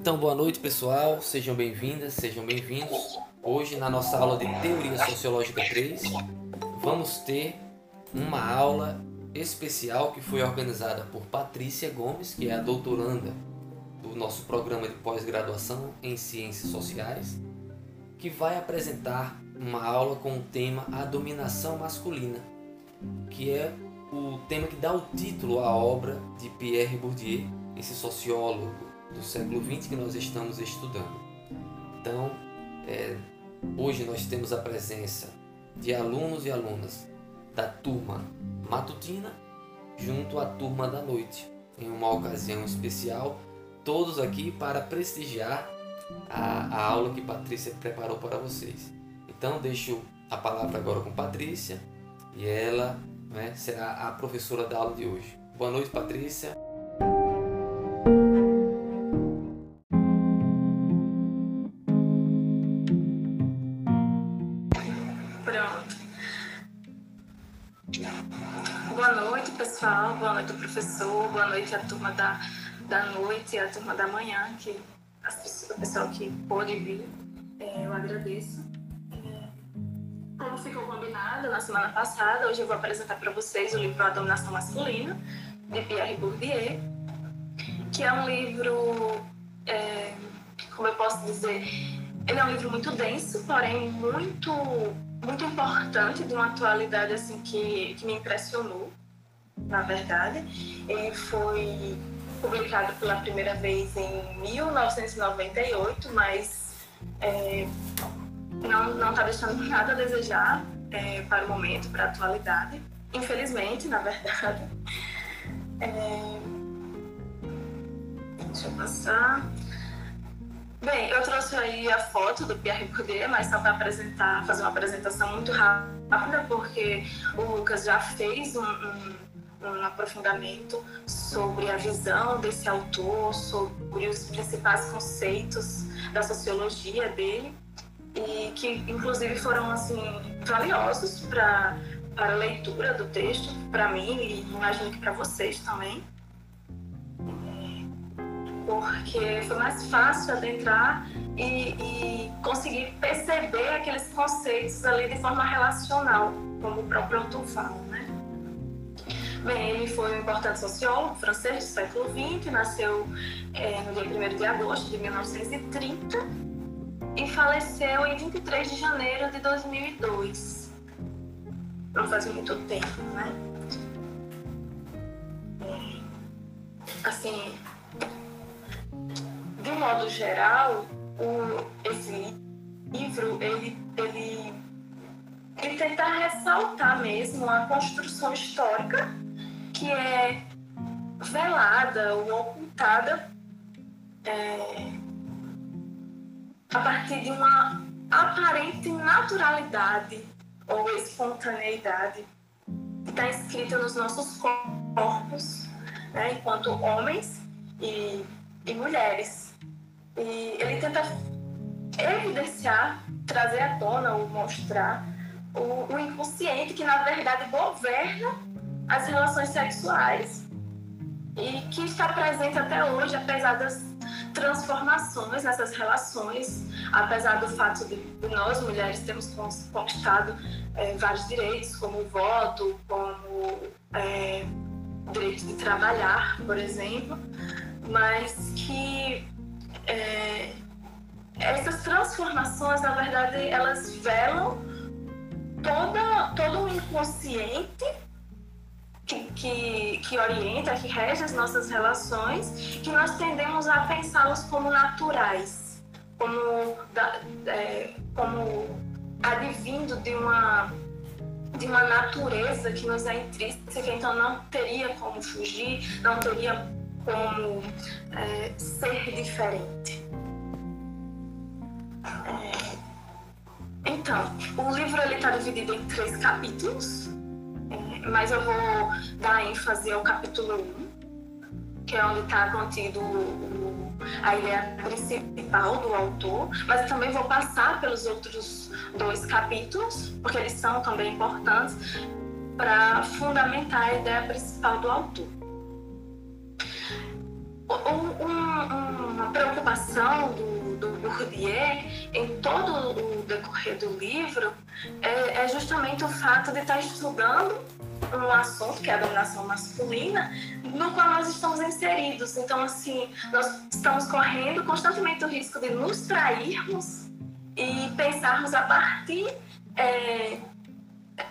Então, boa noite, pessoal. Sejam bem-vindas, sejam bem-vindos. Hoje, na nossa aula de Teoria Sociológica 3, vamos ter uma aula especial que foi organizada por Patrícia Gomes, que é a doutoranda do nosso programa de pós-graduação em Ciências Sociais, que vai apresentar uma aula com o tema A Dominação Masculina, que é o tema que dá o título à obra de Pierre Bourdieu, esse sociólogo do século XX que nós estamos estudando. Então, é, hoje nós temos a presença de alunos e alunas da turma matutina junto à turma da noite, em uma ocasião especial, todos aqui para prestigiar a, a aula que Patrícia preparou para vocês. Então, deixo a palavra agora com Patrícia e ela né, será a professora da aula de hoje. Boa noite, Patrícia. Boa noite professor, boa noite à turma da, da noite e à turma da manhã, que o pessoal que pôde vir, é, eu agradeço. É, como ficou combinado na semana passada, hoje eu vou apresentar para vocês o livro A Dominação Masculina, de Pierre Bourdieu, que é um livro, é, como eu posso dizer, ele é um livro muito denso, porém muito muito importante, de uma atualidade assim que, que me impressionou na verdade. Ele foi publicado pela primeira vez em 1998, mas é, não está deixando nada a desejar é, para o momento, para a atualidade. Infelizmente, na verdade. É, deixa eu passar. Bem, eu trouxe aí a foto do Pierre Bourdieu, mas só para apresentar, fazer uma apresentação muito rápida, porque o Lucas já fez um, um um aprofundamento sobre a visão desse autor, sobre os principais conceitos da sociologia dele e que inclusive foram assim valiosos para para a leitura do texto, para mim e imagino que para vocês também, porque foi mais fácil adentrar e, e conseguir perceber aqueles conceitos ali de forma relacional, como o próprio autor fala? Bem, ele foi um importante sociólogo francês do século XX, nasceu é, no dia 1 de agosto de 1930 e faleceu em 23 de janeiro de 2002. Não faz muito tempo, né? Assim, de um modo geral, o, esse livro, ele, ele, ele tenta ressaltar mesmo a construção histórica que é velada ou ocultada é, a partir de uma aparente naturalidade ou espontaneidade que está escrita nos nossos corpos, né, enquanto homens e, e mulheres. E ele tenta evidenciar, trazer à tona ou mostrar o, o inconsciente que, na verdade, governa as relações sexuais e que está presente até hoje, apesar das transformações nessas relações, apesar do fato de, nós mulheres termos conquistado é, vários direitos, como o voto, como é, direito de trabalhar, por exemplo, mas que é, essas transformações, na verdade, elas velam toda, todo o inconsciente que, que, que orienta, que rege as nossas relações, que nós tendemos a pensá-los como naturais, como, da, é, como advindo de uma, de uma natureza que nos é intrínseca, então não teria como fugir, não teria como é, ser diferente. É, então, o livro está dividido em três capítulos mas eu vou dar ênfase ao capítulo 1, que é onde está contido o, a ideia principal do autor, mas eu também vou passar pelos outros dois capítulos, porque eles são também importantes para fundamentar a ideia principal do autor. um, uma preocupação do, do Bourdieu em todo o decorrer do livro é, é justamente o fato de estar estudando um assunto que é a dominação masculina, no qual nós estamos inseridos. Então, assim, nós estamos correndo constantemente o risco de nos trairmos e pensarmos a partir é,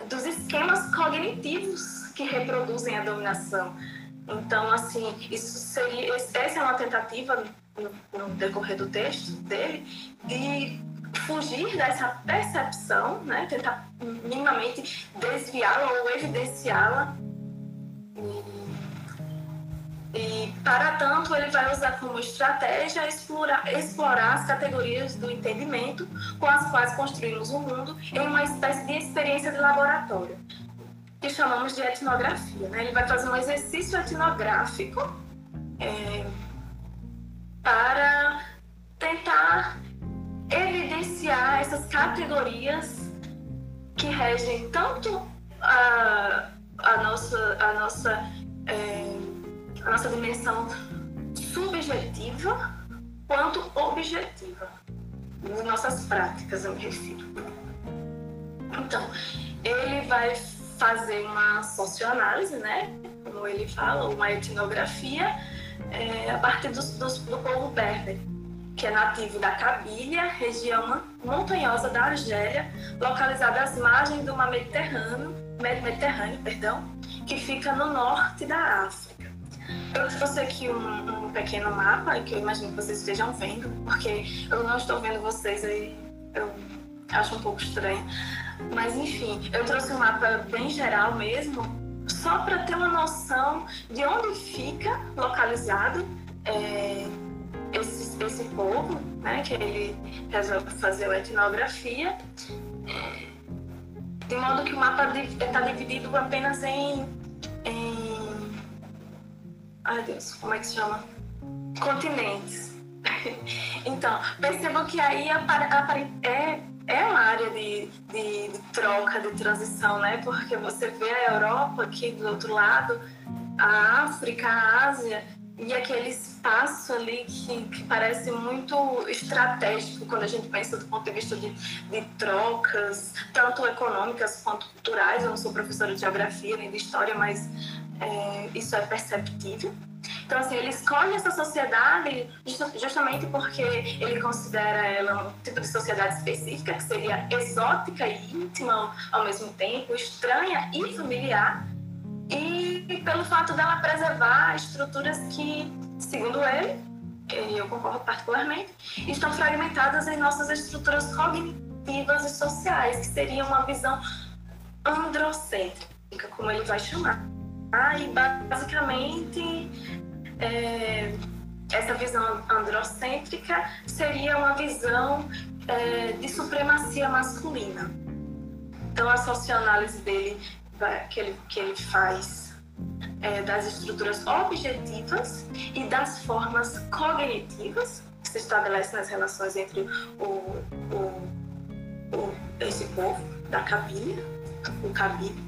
dos esquemas cognitivos que reproduzem a dominação. Então, assim, isso seria, essa é uma tentativa no, no decorrer do texto dele de fugir dessa percepção, né? tentar minimamente desviá-la ou evidenciá-la. E, para tanto, ele vai usar como estratégia explorar, explorar as categorias do entendimento com as quais construímos o mundo em uma espécie de experiência de laboratório, que chamamos de etnografia. Né? Ele vai fazer um exercício etnográfico é, para tentar evidenciar essas categorias que regem tanto a, a nossa, a, nossa, é, a nossa dimensão subjetiva quanto objetiva, nas nossas práticas, eu me refiro. Então, ele vai fazer uma socioanálise, né? Como ele fala, uma etnografia, é, a partir do, do, do povo berber que é nativo da Cabilha, região montanhosa da Argélia, localizada às margens do mar Mediterrâneo, Mediterrâneo perdão, que fica no norte da África. Eu trouxe aqui um, um, pequeno mapa que eu imagino que vocês estejam vendo, porque eu não estou vendo vocês aí, eu acho um pouco estranho. Mas enfim, eu trouxe um mapa bem geral mesmo, só para ter uma noção de onde fica localizado. É, esse, esse povo, né, que ele resolve fazer a etnografia, de modo que o mapa está dividido apenas em, em. Ai Deus, como é que se chama? Continentes. então, percebam que aí é, é uma área de, de, de, troca, de transição, né? Porque você vê a Europa aqui do outro lado, a África, a Ásia, e aquele espaço ali que, que, parece muito estratégico quando a gente pensa do ponto de vista de, de, trocas, tanto econômicas quanto culturais. Eu não sou professora de geografia nem de história, mas é, isso é perceptível. Então, assim, ele escolhe essa sociedade justamente porque ele considera ela um tipo de sociedade específica, que seria exótica e íntima ao mesmo tempo, estranha e familiar, e pelo fato dela preservar estruturas que, segundo ele, e eu concordo particularmente, estão fragmentadas em nossas estruturas cognitivas e sociais, que seria uma visão androcêntrica, como ele vai chamar. Ah, e basicamente, é, essa visão androcêntrica seria uma visão é, de supremacia masculina. Então, a socioanálise dele que ele, que ele faz é, das estruturas objetivas e das formas cognitivas que se estabelecem nas relações entre o, o, o esse povo da cabine, o cabine,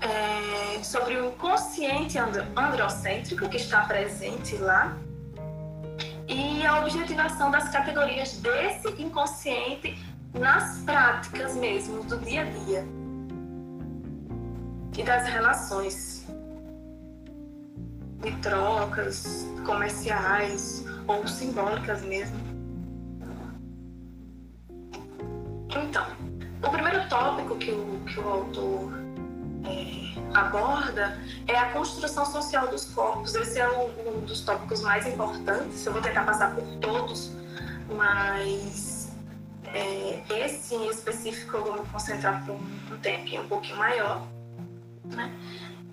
é, sobre o inconsciente androcêntrico que está presente lá e a objetivação das categorias desse inconsciente nas práticas mesmo do dia a dia e das relações de trocas comerciais ou simbólicas mesmo. Então, o primeiro tópico que o, que o autor é, aborda é a construção social dos corpos. Esse é um, um, dos tópicos mais importantes. Eu vou tentar passar por todos, mas é, esse em específico eu vou me concentrar por um, um tempinho um pouquinho maior. Né?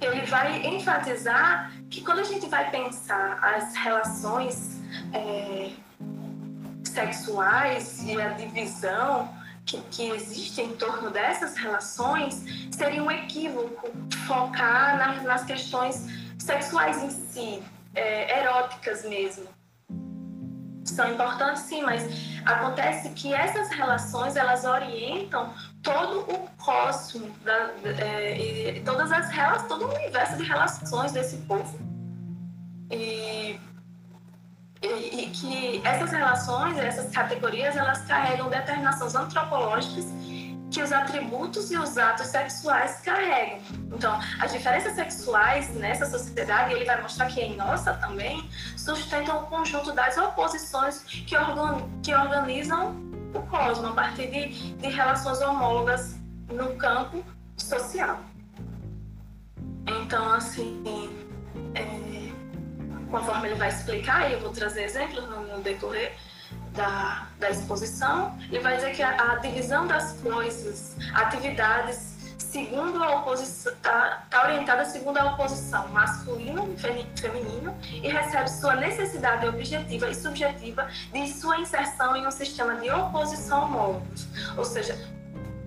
Ele vai enfatizar que quando a gente vai pensar as relações é, sexuais e a divisão que, que existe em torno dessas relações, seria um equívoco focar na, nas questões sexuais em si, é, eróticas mesmo são importantes sim, mas acontece que essas relações elas orientam todo o cosmo, da, é, todas as relações, todo o universo de relações desse povo. E e, e que essas relações, essas categorias, elas carregam determinações antropológicas que os atributos e os atos sexuais carregam. Então, as diferenças sexuais nessa sociedade, ele vai mostrar que em nossa também, sustentam o conjunto das oposições que, organ, que organizam o cosmos a partir de, de relações homólogas no campo social. Então, assim, é, conforme ele vai explicar, e eu vou trazer exemplos no, no decorrer da, da exposição, ele vai dizer que a, a divisão das coisas, atividades segundo a oposição, está tá orientada segundo a oposição masculino e feminino e recebe sua necessidade objetiva e subjetiva de sua inserção em um sistema de oposição homólogos. Ou seja,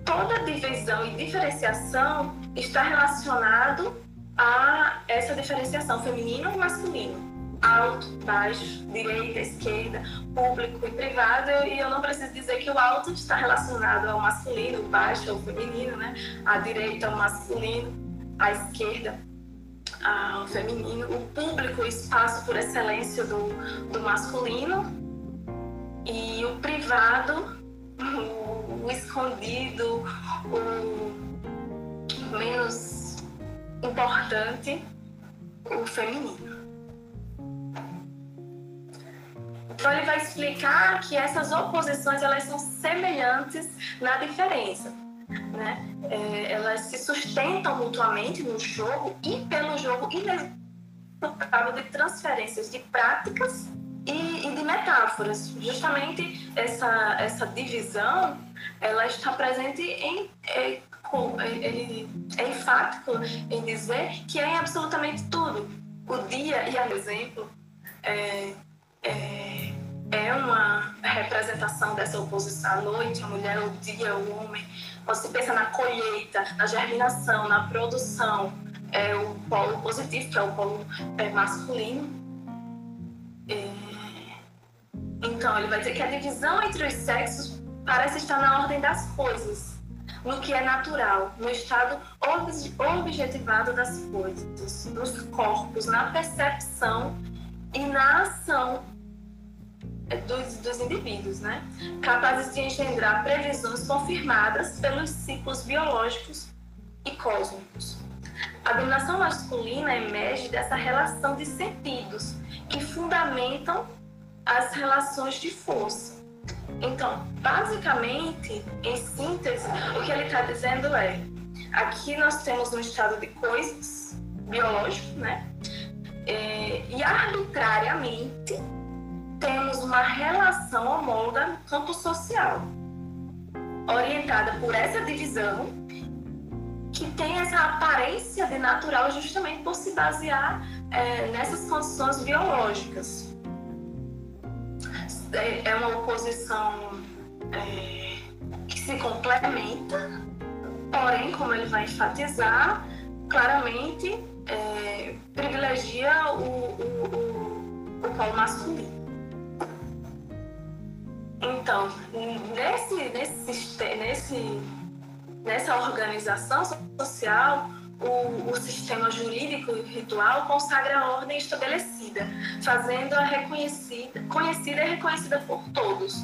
toda divisão e diferenciação está relacionado a essa diferenciação feminino e masculino alto, baixo, direita, esquerda, público e privado, e eu não preciso dizer que o alto está relacionado ao masculino, o baixo ao feminino, né? A direita ao masculino, a esquerda ao feminino, o público, o espaço por excelência do, do masculino, e o privado, o, o escondido, o menos importante, o feminino. Então ele vai explicar que essas oposições elas são semelhantes na diferença. Né? É, elas se sustentam mutuamente no jogo e pelo jogo inevitável de transferências de práticas e, e, de metáforas. Justamente essa, essa divisão ela está presente em é, ele é enfático em dizer que é em absolutamente tudo. O dia, e a exemplo, é, é, é uma representação dessa oposição à noite, a mulher, o dia, o homem. Você pensa na colheita, na germinação, na produção, é o polo positivo, que é o polo é, masculino. É, então, ele vai dizer que a divisão entre os sexos parece estar na ordem das coisas, no que é natural, no estado objetivado das coisas, nos corpos, na percepção e na ação dos, dos indivíduos, né? capazes de engendrar previsões confirmadas pelos ciclos biológicos e cósmicos. A dominação masculina emerge dessa relação de sentidos que fundamentam as relações de força. Então, basicamente, em síntese, o que ele está dizendo é: aqui nós temos um estado de coisas biológico, né? É, e arbitrariamente temos uma relação homóloga no campo social, orientada por essa divisão, que tem essa aparência de natural justamente por se basear é, nessas condições biológicas. É, é uma oposição é, que se complementa, porém, como ele vai enfatizar, claramente é, privilegia o, o, o, o polo masculino. Então, nesse, nesse, nesse, nessa organização social, o, o, sistema jurídico ritual consagra a ordem estabelecida, fazendo-a reconhecida, conhecida e reconhecida por todos.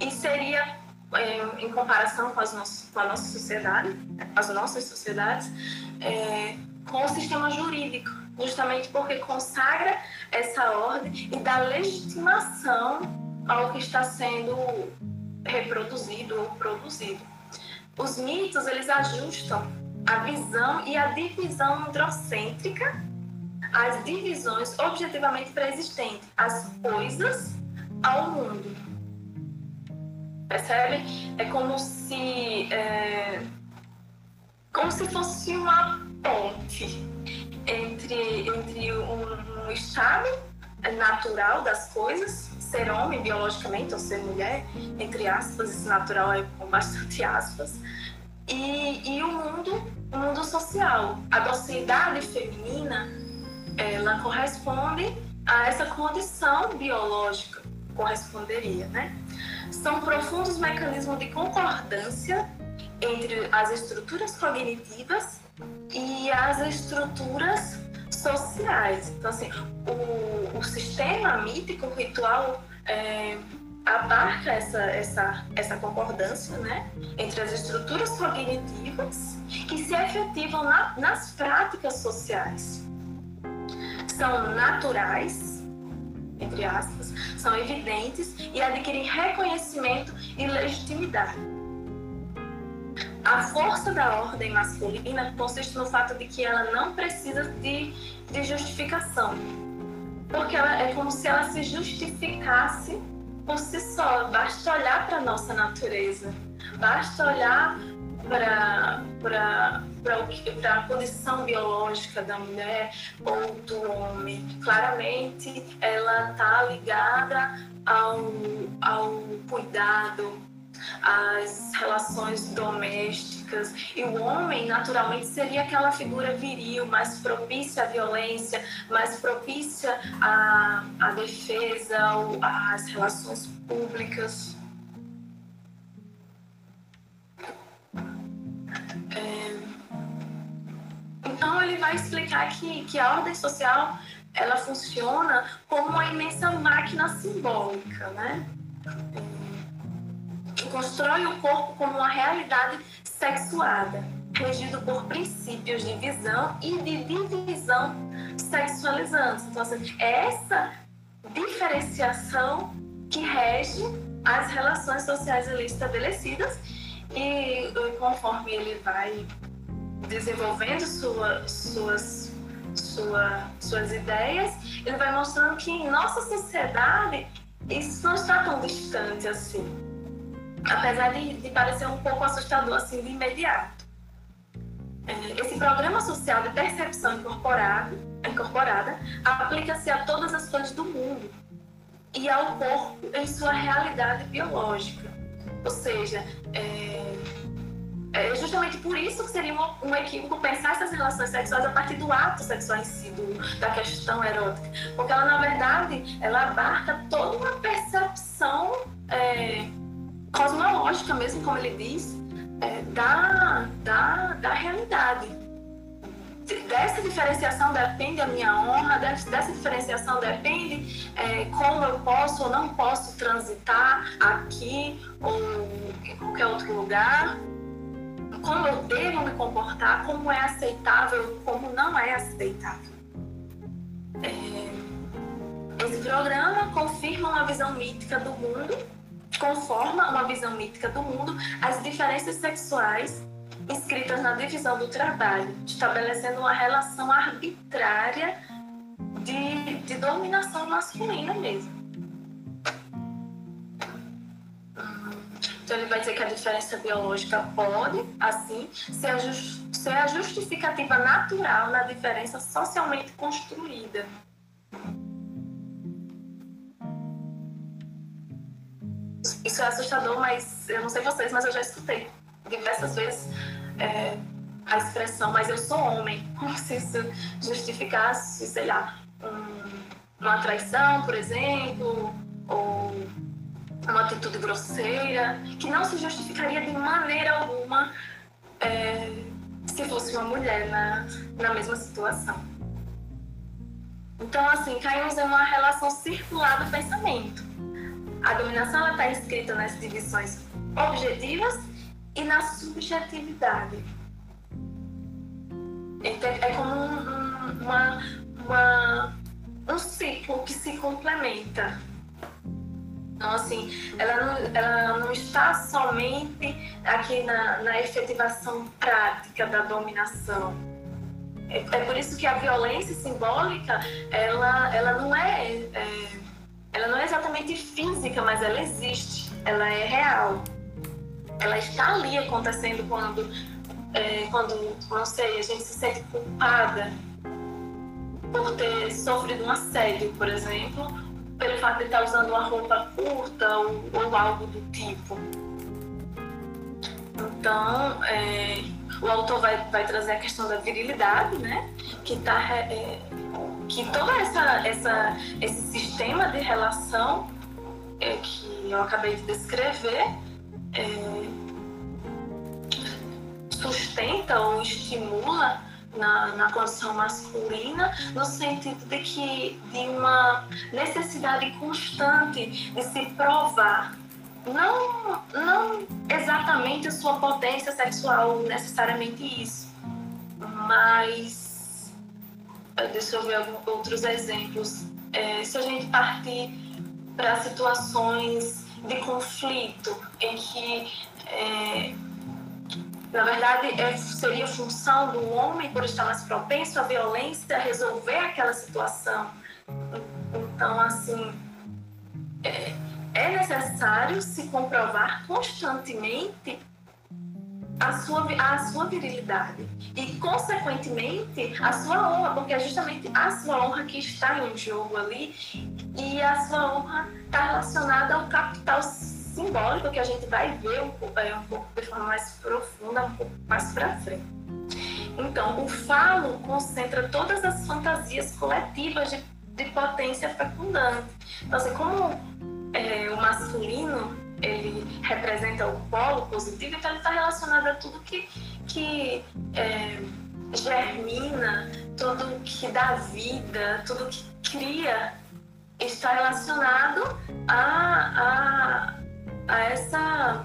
E seria, é, em comparação com, as nossas, com a nossa sociedade, as nossas sociedades, é, com o sistema jurídico, justamente porque consagra essa ordem e dá legitimação ao que está sendo reproduzido ou produzido. Os mitos, eles ajustam a visão e a divisão androcêntrica às divisões objetivamente pré-existentes, as coisas ao mundo. Percebe? É como se é, como se fosse uma ponte entre, entre um, um estado natural das coisas ser homem biologicamente ou ser mulher, entre aspas, esse natural é com bastante aspas, e, e o mundo, o mundo social. A docilidade feminina, ela corresponde a essa condição biológica, corresponderia, né? São profundos mecanismos de concordância entre as estruturas cognitivas e as estruturas sociais. Então, assim, o, o sistema mítico, ritual, é, abarca essa, essa, essa concordância né, entre as estruturas cognitivas que se efetivam na, nas práticas sociais. São naturais, entre aspas, são evidentes e adquirem reconhecimento e legitimidade. A força da ordem masculina consiste no fato de que ela não precisa de, de justificação, porque ela é como se ela se justificasse por si só. Basta olhar para a nossa natureza, basta olhar para a condição biológica da mulher ou do homem. Claramente, ela está ligada ao, ao cuidado, às relações domésticas. E o homem, naturalmente, seria aquela figura viril, mais propícia à violência, mais propícia à, à defesa, às relações públicas. É... Então ele vai explicar que, que a ordem social ela funciona como uma imensa máquina simbólica, né? Constrói o corpo como uma realidade sexuada, regido por princípios de visão e de divisão sexualizantes. Então, assim, é essa diferenciação que rege as relações sociais ali estabelecidas e conforme ele vai desenvolvendo sua, suas, sua, suas ideias, ele vai mostrando que em nossa sociedade isso não está tão distante assim. Apesar de, de parecer um pouco assustador assim de imediato. É, esse programa social de percepção incorporada, incorporada aplica-se a todas as coisas do mundo e ao corpo em sua realidade biológica. Ou seja, é, é justamente por isso que seria um, um, equívoco pensar essas relações sexuais a partir do ato sexual em si, do, da questão erótica. Porque ela, na verdade, ela abarca toda uma percepção é, cosmológica, mesmo como ele diz, é, da, da, da realidade dessa diferenciação depende a minha honra, dessa diferenciação depende é, como eu posso ou não posso transitar aqui ou em qualquer outro lugar, como eu devo me comportar, como é aceitável, como não é aceitável. É, esse programa confirma uma visão mítica do mundo, conforma uma visão mítica do mundo, as diferenças sexuais inscritas na divisão do trabalho, estabelecendo uma relação arbitrária de, de dominação masculina mesmo. Então ele vai dizer que a diferença biológica pode, assim, ser a, just, ser a justificativa natural na diferença socialmente construída. Isso é assustador, mas eu não sei vocês, mas eu já escutei diversas vezes é, a expressão, mas eu sou homem, como se isso justificasse, sei lá, um, uma traição, por exemplo, ou uma atitude grosseira, que não se justificaria de maneira alguma é, se fosse uma mulher na, na mesma situação. Então, assim, caímos em uma relação circular do pensamento. A dominação está inscrita nas divisões objetivas e na subjetividade. Então, é como um, uma, uma, um ciclo que se complementa. Então, assim, ela não, ela não está somente aqui na, na efetivação prática da dominação. É, é, por isso que a violência simbólica, ela, ela não é, é ela não é exatamente física, mas ela existe, ela é real ela está ali acontecendo quando, é, quando, não sei, a gente se sente culpada por ter sofrido um assédio, por exemplo, pelo fato de estar usando uma roupa curta ou, ou algo do tipo. Então, é, o autor vai, vai trazer a questão da virilidade, né? Que, tá, é, que todo essa, essa, esse sistema de relação é, que eu acabei de descrever é, sustenta ou estimula na, na condição masculina, no sentido de que de uma necessidade constante de se provar. Não, não exatamente a sua potência sexual, necessariamente isso, mas deixa eu ver alguns outros exemplos. É, se a gente partir para situações de conflito em que é, na verdade, é, seria função do homem, por estar mais propenso à violência, resolver aquela situação. Então, assim, é, é necessário se comprovar constantemente a sua, a sua virilidade e, consequentemente, a sua honra, porque é justamente a sua honra que está em jogo ali e a sua honra está relacionada ao capital simbólico que a gente vai ver um pouco, é, um pouco de forma mais profunda, um pouco mais para frente. Então, o falo concentra todas as fantasias coletivas de, de potência fecundante. Então, assim, como é, o masculino ele representa o polo positivo, então ele está relacionado a tudo que, que é, germina, tudo que dá vida, tudo que cria, está relacionado a, a a essa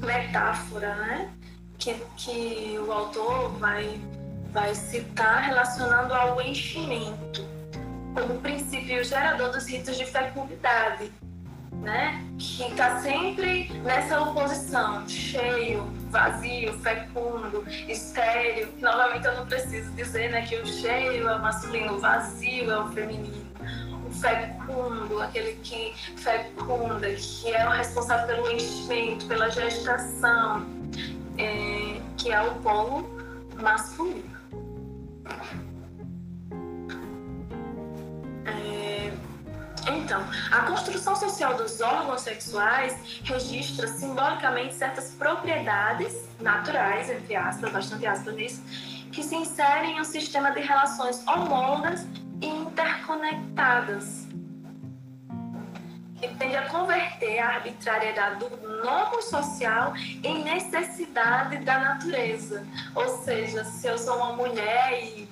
metáfora, né? Que, que o autor vai, vai citar relacionando ao enchimento como princípio gerador dos ritos de fecundidade, né? Que está sempre nessa oposição, cheio, vazio, fecundo, estéreo. Novamente eu não preciso dizer, né, que o cheio é o masculino, o vazio é o feminino fecundo, aquele que fecunda, que é o responsável pelo enchimento, pela gestação, é, que é o polo masculino. É, então, a construção social dos órgãos sexuais registra simbolicamente certas propriedades naturais, entre aspas, bastante aspas nisso, que se inserem em um sistema de relações homólogas interconectadas, que tende a converter a arbitrariedade do nomo social em necessidade da natureza. Ou seja, se eu sou uma mulher e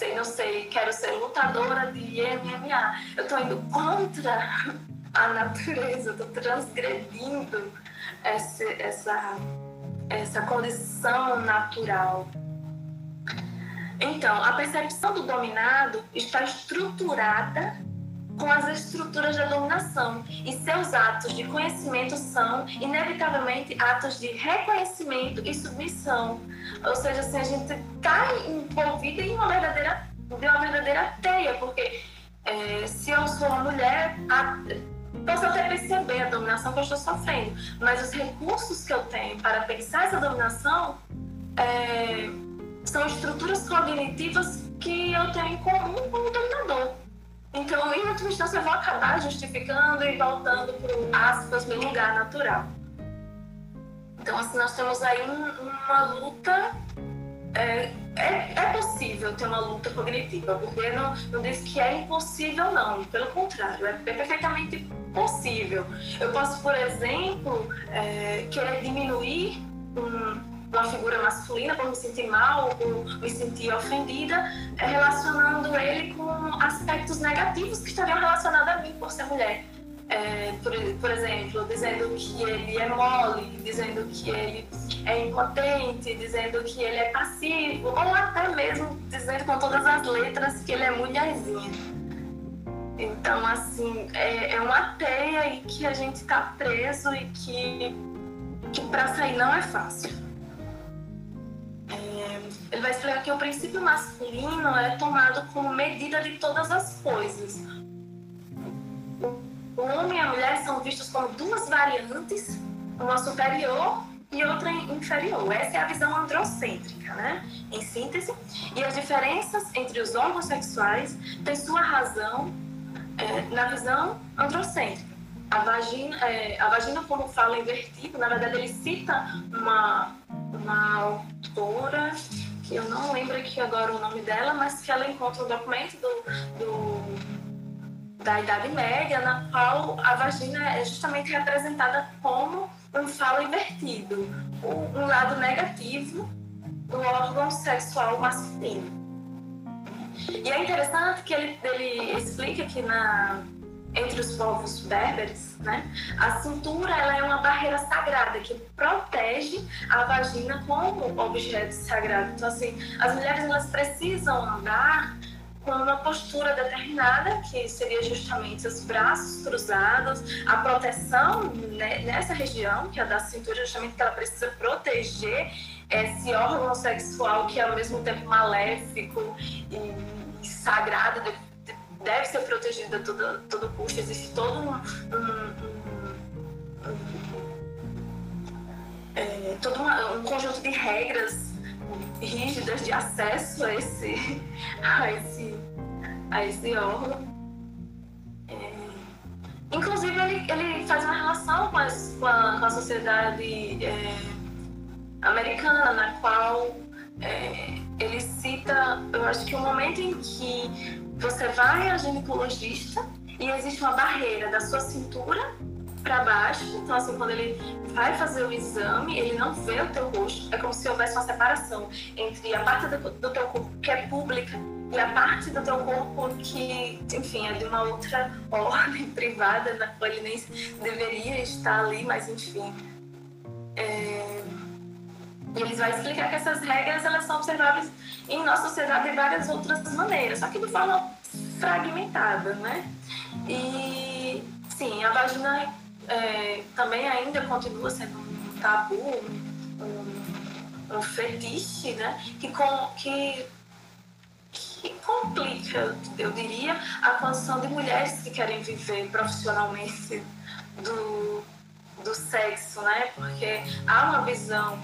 sei, não sei, quero ser lutadora de MMA, eu estou indo contra a natureza, estou transgredindo essa, essa, essa condição natural. Então, a percepção do dominado está estruturada com as estruturas da dominação e seus atos de conhecimento são, inevitavelmente, atos de reconhecimento e submissão. Ou seja, assim, a gente está envolvida em uma verdadeira, de uma verdadeira teia, porque é, se eu sou uma mulher, a, posso até perceber a dominação que eu estou sofrendo, mas os recursos que eu tenho para pensar essa dominação é, são estruturas cognitivas que eu tenho em comum com o dominador. Então, em última instância, eu vou acabar justificando e voltando para aspas, meu lugar natural. Então, assim, nós temos aí uma luta. É, é, é, possível ter uma luta cognitiva, porque não, não diz que é impossível, não. Pelo contrário, é, é perfeitamente possível. Eu posso, por exemplo, é, querer diminuir um, uma figura masculina por me sentir mal, por me sentir ofendida, é, relacionando ele com aspectos negativos que estariam relacionados a mim por ser mulher. É, por, por, exemplo, dizendo que ele é mole, dizendo que ele é impotente, dizendo que ele é passivo, ou até mesmo dizendo com todas as letras que ele é mulherzinha. Então, assim, é, é uma teia aí que a gente está preso e que, que para sair não é fácil. É, ele vai explicar que o princípio masculino é tomado como medida de todas as coisas. O homem e a mulher são vistos como duas variantes, uma superior e outra inferior. Essa é a visão androcêntrica, né? Em síntese. E as diferenças entre os órgãos sexuais têm sua razão é, na visão androcêntrica. A vagina, é, a vagina, como fala invertido, na verdade ele cita uma uma que eu não lembro aqui agora o nome dela, mas que ela encontra um documento do, do, da Idade Média, na qual a vagina é justamente representada como um falo invertido, um lado negativo do órgão sexual masculino. E é interessante que ele, ele explica que na, entre os povos berberes, né, a cintura ela é uma barreira sagrada que protege a vagina como objeto sagrado. Então, assim, as mulheres elas precisam andar com uma postura determinada, que seria justamente os braços cruzados, a proteção nessa região, que é a da cintura, justamente que ela precisa proteger esse órgão sexual que é ao mesmo tempo maléfico e sagrado, deve ser protegido a todo, todo custo. Existe todo um, um, um, é, todo uma, um conjunto de regras rígidas de acesso a esse, a esse, a esse órgão. É, inclusive, ele, ele faz uma relação com, as, com, a, com a sociedade é, americana, na qual é, ele cita, eu acho que o momento em que você vai ao ginecologista e existe uma barreira da sua cintura para baixo. Então, assim, quando ele vai fazer o exame, ele não vê o teu rosto. É como se houvesse uma separação entre a parte do, do teu corpo que é pública e a parte do teu corpo que, enfim, é de uma outra ordem privada, na qual ele nem deveria estar ali, mas enfim. É... Eles vão explicar que essas regras elas são observáveis em nossa sociedade de várias outras maneiras, só que de forma fragmentada, né? E sim, a vagina é, também ainda continua sendo um tabu, um, um fetiche, né? Que, com, que, que complica, eu diria, a condição de mulheres que querem viver profissionalmente do, do sexo, né? Porque há uma visão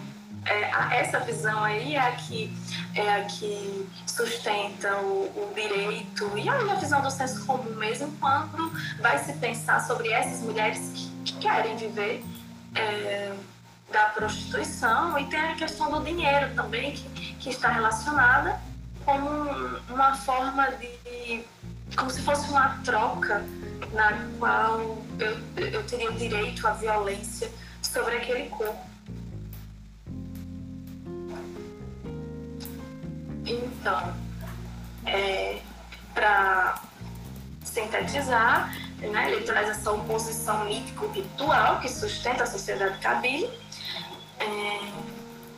é, essa visão aí é a que, é a que sustenta o, o direito. E a visão do senso comum mesmo quando vai se pensar sobre essas mulheres que, que querem viver é, da prostituição. E tem a questão do dinheiro também que, que está relacionada como uma forma de como se fosse uma troca na qual eu, eu teria o direito à violência sobre aquele corpo Então, é, para sintetizar, né, ele traz essa oposição mítico-ritual que sustenta a sociedade cabile, é,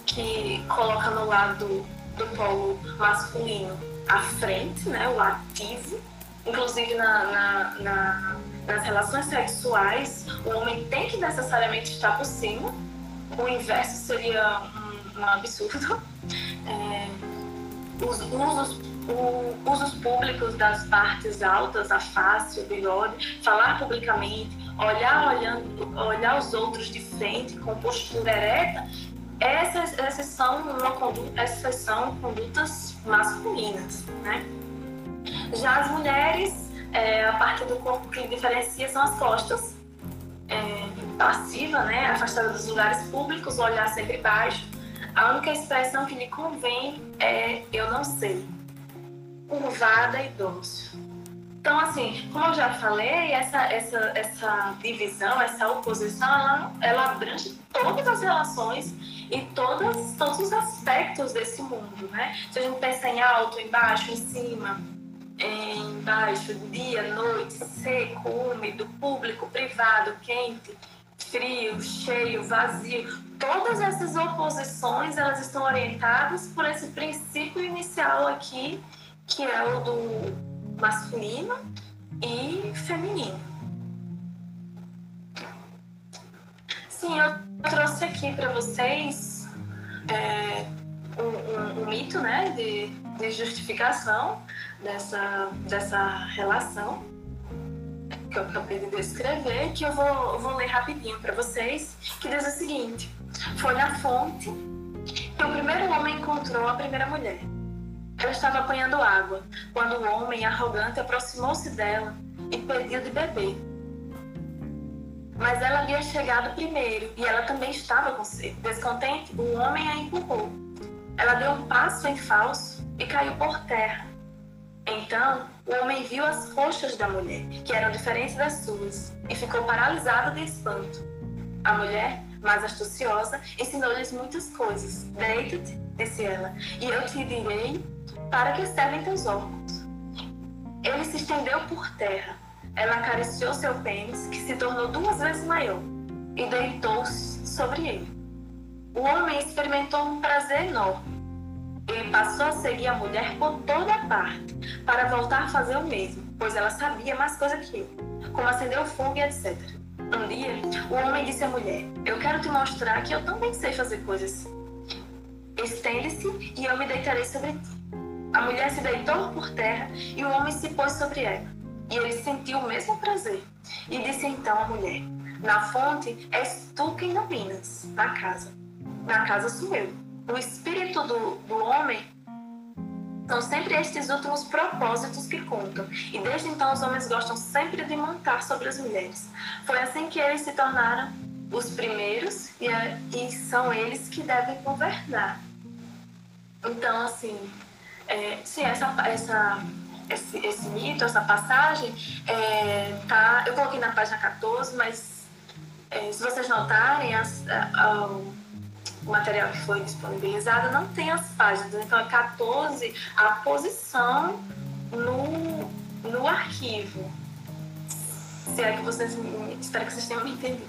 que coloca no lado do polo masculino à frente, né, o ativo. Inclusive, na, na, na, nas relações sexuais, o homem tem que necessariamente estar por cima. O inverso seria um, um absurdo. É, os usos, o, usos públicos das partes altas, a face, o bigode, falar publicamente, olhar olhando, olhar os outros de frente com postura ereta, essas, essas, são, uma essas são condutas masculinas, né? Já as mulheres, é, a parte do corpo que diferencia são as costas, é, passiva, né? Afastada dos lugares públicos, olhar sempre baixo, a única expressão que lhe convém é eu não sei. Curvada e dócil. Então, assim, como eu já falei, essa, essa, essa divisão, essa oposição, ela, ela abrange todas as relações e todas, todos os aspectos desse mundo, né? Se a gente pensa em alto, em baixo, em cima, em baixo, dia, noite, seco, úmido, público, privado, quente, frio, cheio, vazio, todas essas oposições elas estão orientadas por esse princípio inicial aqui, que é o do masculino e feminino. Sim, eu trouxe aqui para vocês é, um, um, um, mito né, de, de justificação dessa, dessa relação que eu acabei de descrever, que eu vou, vou ler rapidinho para vocês, que diz o seguinte: Foi na fonte que o primeiro homem encontrou a primeira mulher. Ela estava apanhando água, quando o homem arrogante aproximou-se dela e pediu de beber. Mas ela havia chegado primeiro e ela também estava com sede. Descontente, o homem a empurrou. Ela deu um passo em falso e caiu por terra. Então, o homem viu as coxas da mulher, que eram diferentes das suas, e ficou paralisado de espanto. A mulher, mais astuciosa, ensinou-lhes muitas coisas. Deita-te disse ela, e eu te direi para que servem teus órgãos. Ele se estendeu por terra. Ela acariciou seu pênis, que se tornou duas vezes maior, e deitou-se sobre ele. O homem experimentou um prazer enorme. Ele passou a seguir a mulher por toda parte, para voltar a fazer o mesmo, pois ela sabia mais coisa que ele, como acender o fogo e etc. Um dia, o homem disse à mulher: Eu quero te mostrar que eu também sei fazer coisas. Estende-se e eu me deitarei sobre ti. A mulher se deitou por terra e o homem se pôs sobre ela. E ele sentiu o mesmo prazer. E disse então à mulher: Na fonte és tu quem dominas, na casa. Na casa sou eu. O espírito do, do homem são sempre estes últimos propósitos que contam. E desde então os homens gostam sempre de montar sobre as mulheres. Foi assim que eles se tornaram os primeiros e, e são eles que devem governar. Então, assim, é, sim, essa, essa, esse, esse mito, essa passagem, é, tá, eu coloquei na página 14, mas é, se vocês notarem, as, a, a, material que foi disponibilizado não tem as páginas, então é 14 a posição no, no arquivo. Se é que vocês, espero que vocês tenham me entendido.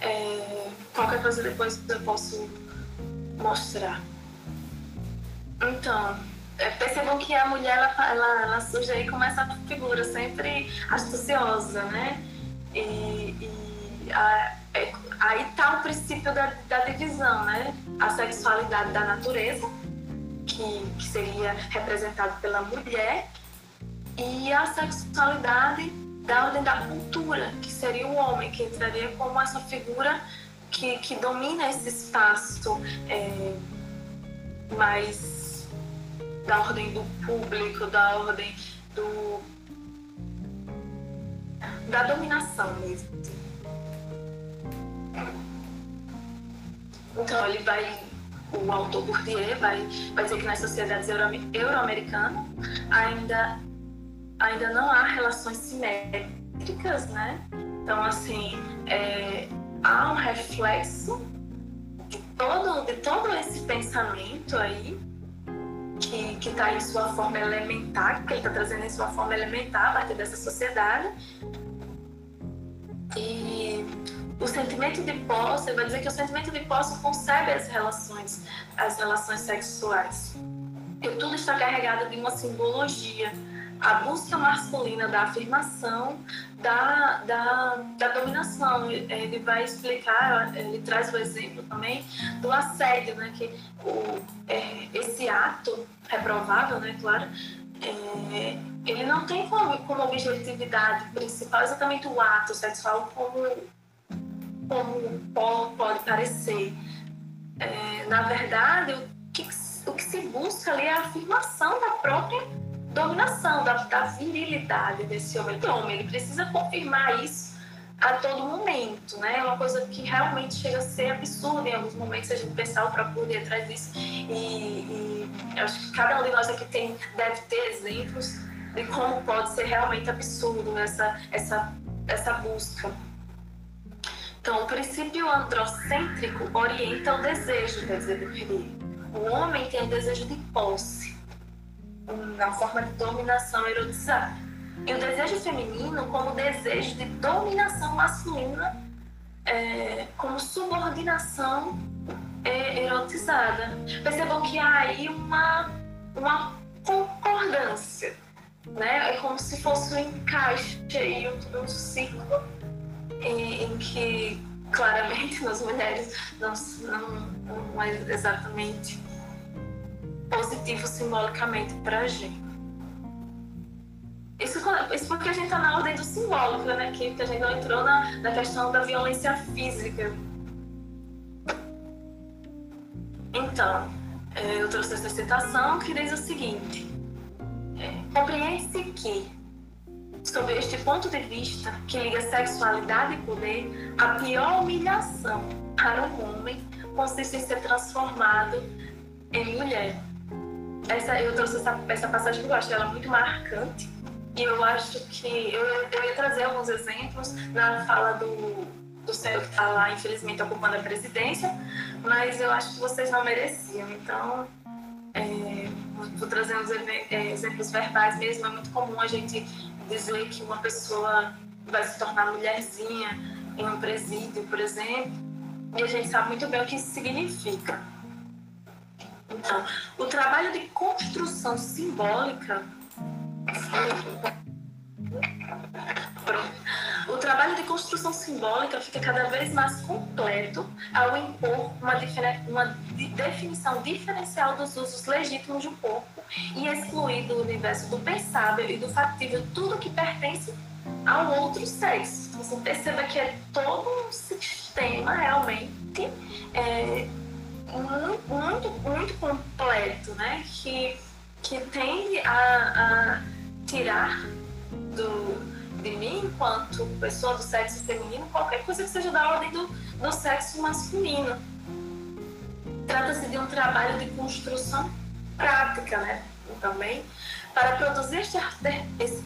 É, qualquer coisa depois eu posso mostrar. Então, é, percebam que a mulher ela, ela, ela surge aí como essa figura sempre astuciosa, né? E, e a, é, aí está o princípio da, da divisão, né? A sexualidade da natureza, que, que seria representada pela mulher, e a sexualidade da ordem da cultura, que seria o homem, que entraria como essa figura que, que domina esse espaço é, mais da ordem do público, da ordem do da dominação mesmo. Então ele vai, o autor Bourdieu vai, vai dizer que nas sociedades euro-americanas ainda, ainda não há relações simétricas, né? Então assim, é, há um reflexo de todo, de todo esse pensamento aí que está em sua forma elementar, que ele está trazendo em sua forma elementar a partir dessa sociedade. E o sentimento de posse, vai dizer que o sentimento de posse concebe as relações, as relações sexuais. E tudo está carregado de uma simbologia. A busca masculina da afirmação, da, da, da dominação. Ele vai explicar, ele traz o exemplo também do assédio, né? que o, é, esse ato reprovável, né, claro, é, ele não tem como, como objetividade principal exatamente o ato sexual como, como pode, parecer. É, na verdade, o que, o que se busca ali é a afirmação da própria dominação, da, da virilidade desse homem. Então, homem, ele precisa confirmar isso a todo momento, né? É uma coisa que realmente chega a ser absurda em alguns momentos a gente pensar o próprio poder atrás disso. E, e acho que cada um de nós aqui tem, deve ter exemplos de como pode ser realmente absurdo essa, essa, essa busca. Então, o princípio androcêntrico orienta o desejo, quer dizer, do O homem tem o desejo de posse, na forma de dominação erotizada e o desejo feminino como desejo de dominação masculina, é, como subordinação é, erotizada. Percebam que há aí uma, uma concordância, né? É como se fosse um encaixe aí, um, um ciclo em, em, que claramente nas mulheres não, não, não é exatamente positivo simbolicamente para a gente. Isso, isso porque a gente está na ordem do simbólico, né? Que, que a gente não entrou na, na questão da violência física. Então, é, eu trouxe essa citação que diz o seguinte: é, compreende-se que, sob este ponto de vista que liga sexualidade e poder, a pior humilhação para um homem consiste em ser transformado em mulher. Essa, eu trouxe essa, essa passagem que eu acho ela muito marcante e eu acho que eu, eu ia trazer alguns exemplos na fala do, do senhor que está lá, infelizmente, ocupando a presidência, mas eu acho que vocês não mereciam. Então, é, vou trazer uns é, exemplos verbais mesmo. É muito comum a gente dizer que uma pessoa vai se tornar mulherzinha em um presídio, por exemplo, e a gente sabe muito bem o que isso significa. Então, o trabalho de construção simbólica. Pronto. O trabalho de construção simbólica fica cada vez mais completo ao impor uma, uma definição diferencial dos usos legítimos de um corpo e excluir do universo do pensável e do factível tudo que pertence ao outro sexo. Então, você perceba que é todo um sistema realmente é, muito, muito completo, né? Que, que tende a, a tirar do de mim enquanto pessoa do sexo feminino qualquer coisa que seja da ordem do, do sexo masculino. Trata-se de um trabalho de construção prática, né? Também para produzir este,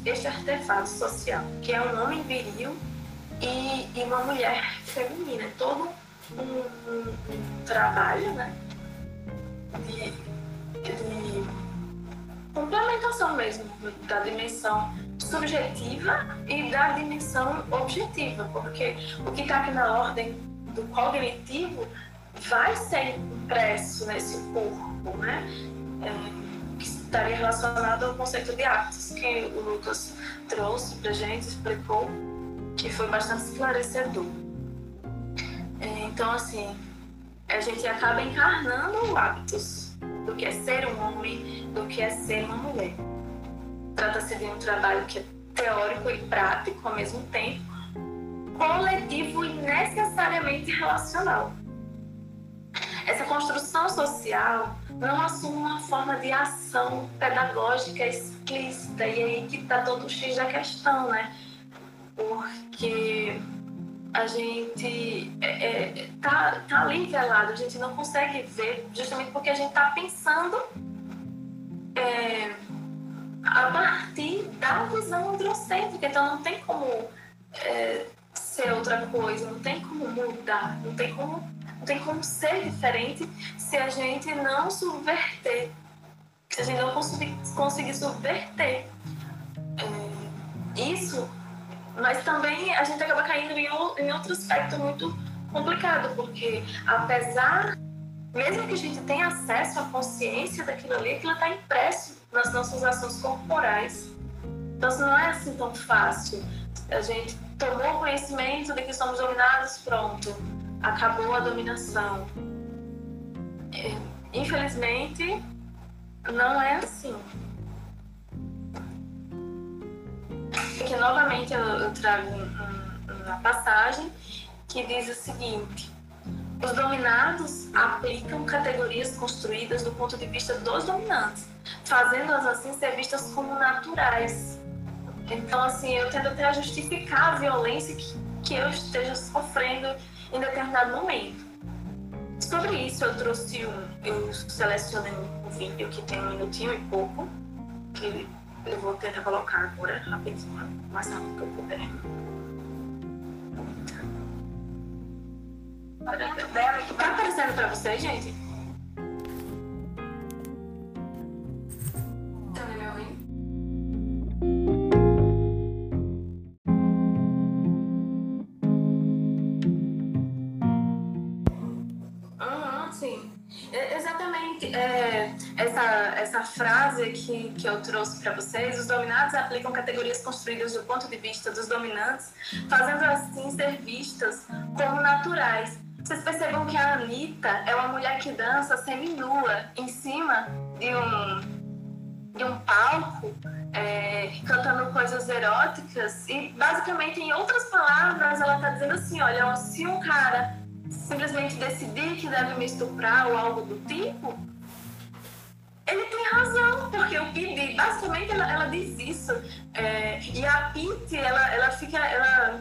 este artefato social, que é um homem viril e, e uma mulher feminina. É todo um, um, um trabalho, né? De, de complementação mesmo da dimensão subjetiva e da dimensão objetiva, porque o que está aqui na ordem do cognitivo vai ser impresso nesse corpo, né? É, que estaria relacionado ao conceito de atos que o Lucas trouxe para gente, explicou, que foi bastante esclarecedor. É, então, assim, a gente acaba encarnando hábitos do que é ser um homem, do que é ser uma mulher. Trata-se de um trabalho que é teórico e prático ao mesmo tempo, coletivo e necessariamente relacional. Essa construção social não assume uma forma de ação pedagógica explícita, e aí que está todo o X da questão, né? Porque a gente é, é, tá, tá ali velado, a gente não consegue ver, justamente porque a gente está pensando é, a partir da visão androcêntrica. Então não tem como é, ser outra coisa, não tem como mudar, não tem como, não tem como ser diferente se a gente não subverter, se a gente não conseguir, conseguir subverter é, isso. Mas também a gente acaba caindo em, em outro aspecto muito complicado, porque apesar, mesmo que a gente tenha acesso à consciência daquilo ali, aquilo está impresso nas nossas ações corporais. Então, não é assim tão fácil. A gente tomou conhecimento de que somos dominados, pronto, acabou a dominação. É, infelizmente, não é assim. Aqui, novamente, eu, eu trago uma passagem que diz o seguinte: os dominados aplicam categorias construídas do ponto de vista dos dominantes, fazendo-as assim ser vistas como naturais. Então, assim, eu tendo até justificar a violência que, que eu esteja sofrendo em determinado momento. Sobre isso, eu trouxe um, eu selecionei um vídeo que tem um minutinho e pouco, que eu vou tentar colocar agora rapidinho, mais rápido que eu puder. Tá aparecendo pra vocês, gente? Me ouvindo? Uhum, sim. Exatamente. É, essa, essa frase que, que eu trouxe para vocês, os dominados aplicam categorias construídas do ponto de vista dos dominantes, fazendo assim ser vistas como naturais, vocês percebam que a Anitta é uma mulher que dança semi-nua em cima de um, de um palco, é, cantando coisas eróticas. E, basicamente, em outras palavras, ela está dizendo assim: olha, se um cara simplesmente decidir que deve me estuprar ou algo do tipo, ele tem razão, porque o pedi, basicamente, ela, ela diz isso. É, e a Pete, ela, ela fica. Ela,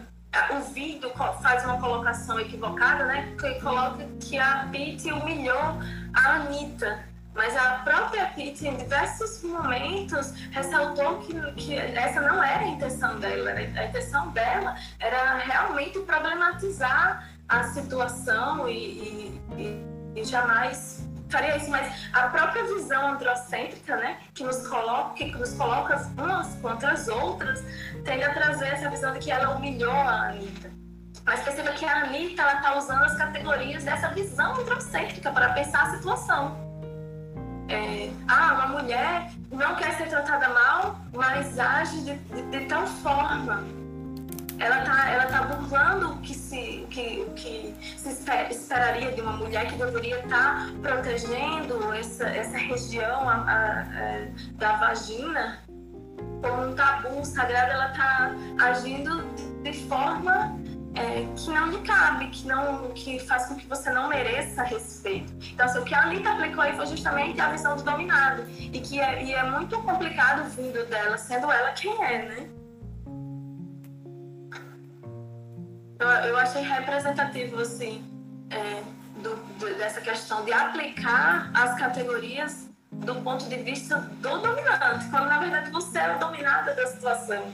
o vídeo faz uma colocação equivocada, né? Que coloca que a Pete humilhou a Anitta. Mas a própria Pete, em diversos momentos, ressaltou que, que essa não era a intenção dela. A intenção dela era realmente problematizar a situação e, e, e jamais faria isso, mas a própria visão androcêntrica, né, que nos coloca, que nos coloca umas contra as outras, tende a trazer essa visão de que ela humilhou a Anitta. Mas perceba que a Anitta está usando as categorias dessa visão androcêntrica para pensar a situação. É, ah, uma mulher não quer ser tratada mal, mas age de, de, de tal forma ela tá, ela tá burlando o que se, que, que se esperaria de uma mulher que deveria estar tá protegendo essa, essa região a, a, a, da vagina como um tabu sagrado, ela tá agindo de, de forma é, que não lhe cabe, que não que faz com que você não mereça respeito. Então, assim, o que a Anitta aplicou aí foi justamente a visão do dominado e que é, e é muito complicado vindo dela, sendo ela quem é, né? Eu, eu achei representativo, assim, é, do, do, dessa questão de aplicar as categorias do ponto de vista do dominante, quando na verdade você é o dominado da situação.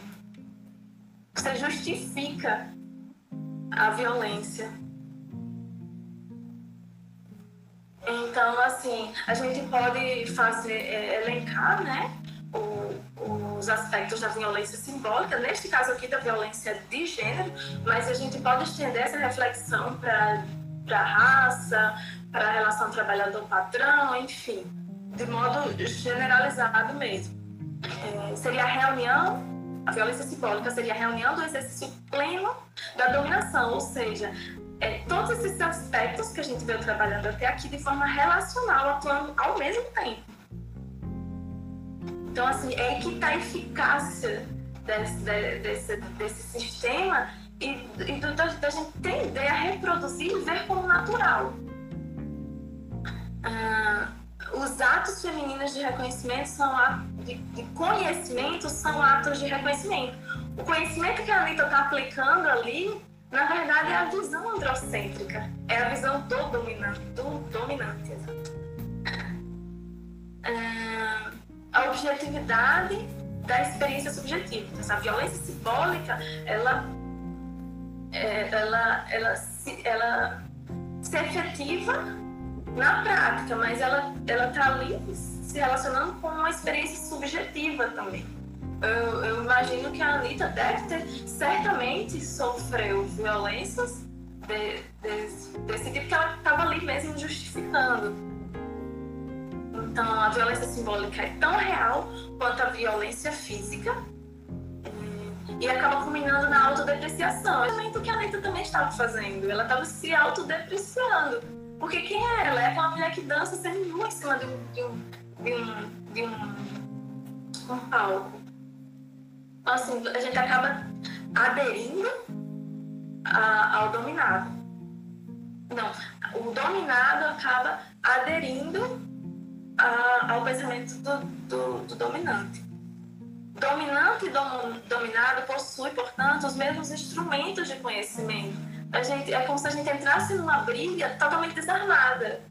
Você justifica a violência. Então, assim, a gente pode fazer, é, elencar, né, o, os aspectos da violência simbólica, neste caso aqui da violência de gênero, mas a gente pode estender essa reflexão para a raça, para a relação trabalhador-patrão, enfim, de modo generalizado mesmo. É, seria a reunião, a violência simbólica seria a reunião do exercício pleno da dominação, ou seja, é, todos esses aspectos que a gente veio trabalhando até aqui de forma relacional, atuando ao mesmo tempo. Então, assim, é que está a eficácia desse, desse, desse sistema e, e do, da, da, gente tender a reproduzir e ver como natural. Ah, os atos femininos de reconhecimento são atos de, de, conhecimento são atos de reconhecimento. O conhecimento que a Anitta está aplicando ali, na verdade, é a visão androcêntrica, é a visão do dominante, do dominante, da experiência subjetiva. Então, essa violência simbólica, ela, é, ela, ela, se, ela se efetiva na prática, mas ela ela está ali se relacionando com uma experiência subjetiva também. Eu, eu imagino que a Anitta deve ter certamente sofreu violências de, de, desse tipo que ela estava ali mesmo justificando. Então, a violência simbólica é tão real quanto a violência física e acaba culminando na autodepreciação. É o que a Anitta também estava fazendo. Ela estava se autodepreciando. Porque quem é ela? É uma mulher que dança sendo nua em cima de um, de um, de um, de um, um palco. Então, assim, a gente acaba aderindo a, ao dominado. Não, o dominado acaba aderindo a, ao pensamento do, do, do dominante. Dominante e dom, dominado possui, portanto, os mesmos instrumentos de conhecimento. A gente, é como se a gente entrasse numa briga totalmente desarmada.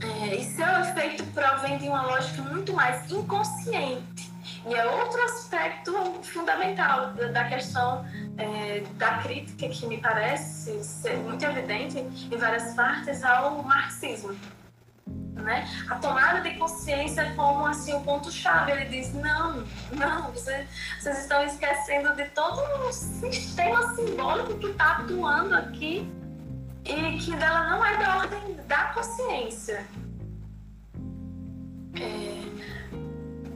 É, e seu efeito provém de uma lógica muito mais inconsciente. E é outro aspecto fundamental da questão é, da crítica que me parece ser muito evidente em várias partes ao marxismo né? A tomada de consciência como assim o ponto chave. Ele diz não, não, você, vocês estão esquecendo de todo o sistema simbólico que está atuando aqui e que dela não é da ordem da consciência. É,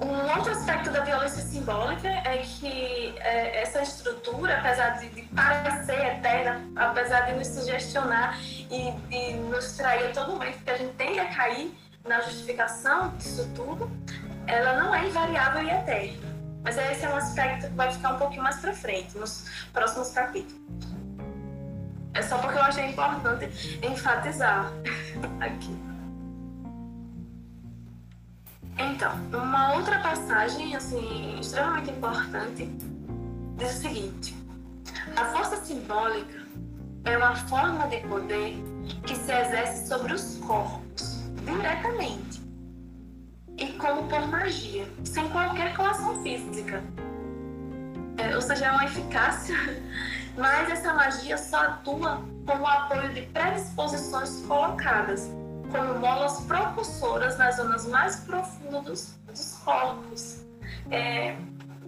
um outro aspecto da violência simbólica é que é, essa estrutura, apesar de, de, parecer eterna, apesar de nos sugestionar e, e nos trair a todo momento que a gente tende a cair na justificação disso tudo, ela não é invariável e eterna. Mas esse é um aspecto que vai ficar um pouquinho mais para frente, nos próximos capítulos. É só porque eu achei importante enfatizar aqui. Então, uma outra passagem assim extremamente importante diz o seguinte: a força simbólica é uma forma de poder que se exerce sobre os corpos diretamente e como por magia, sem qualquer coação física. é, ou seja, é uma eficácia, mas essa magia só atua como apoio de predisposições colocadas, como molas propulsoras nas zonas mais profundas dos, corpos. É,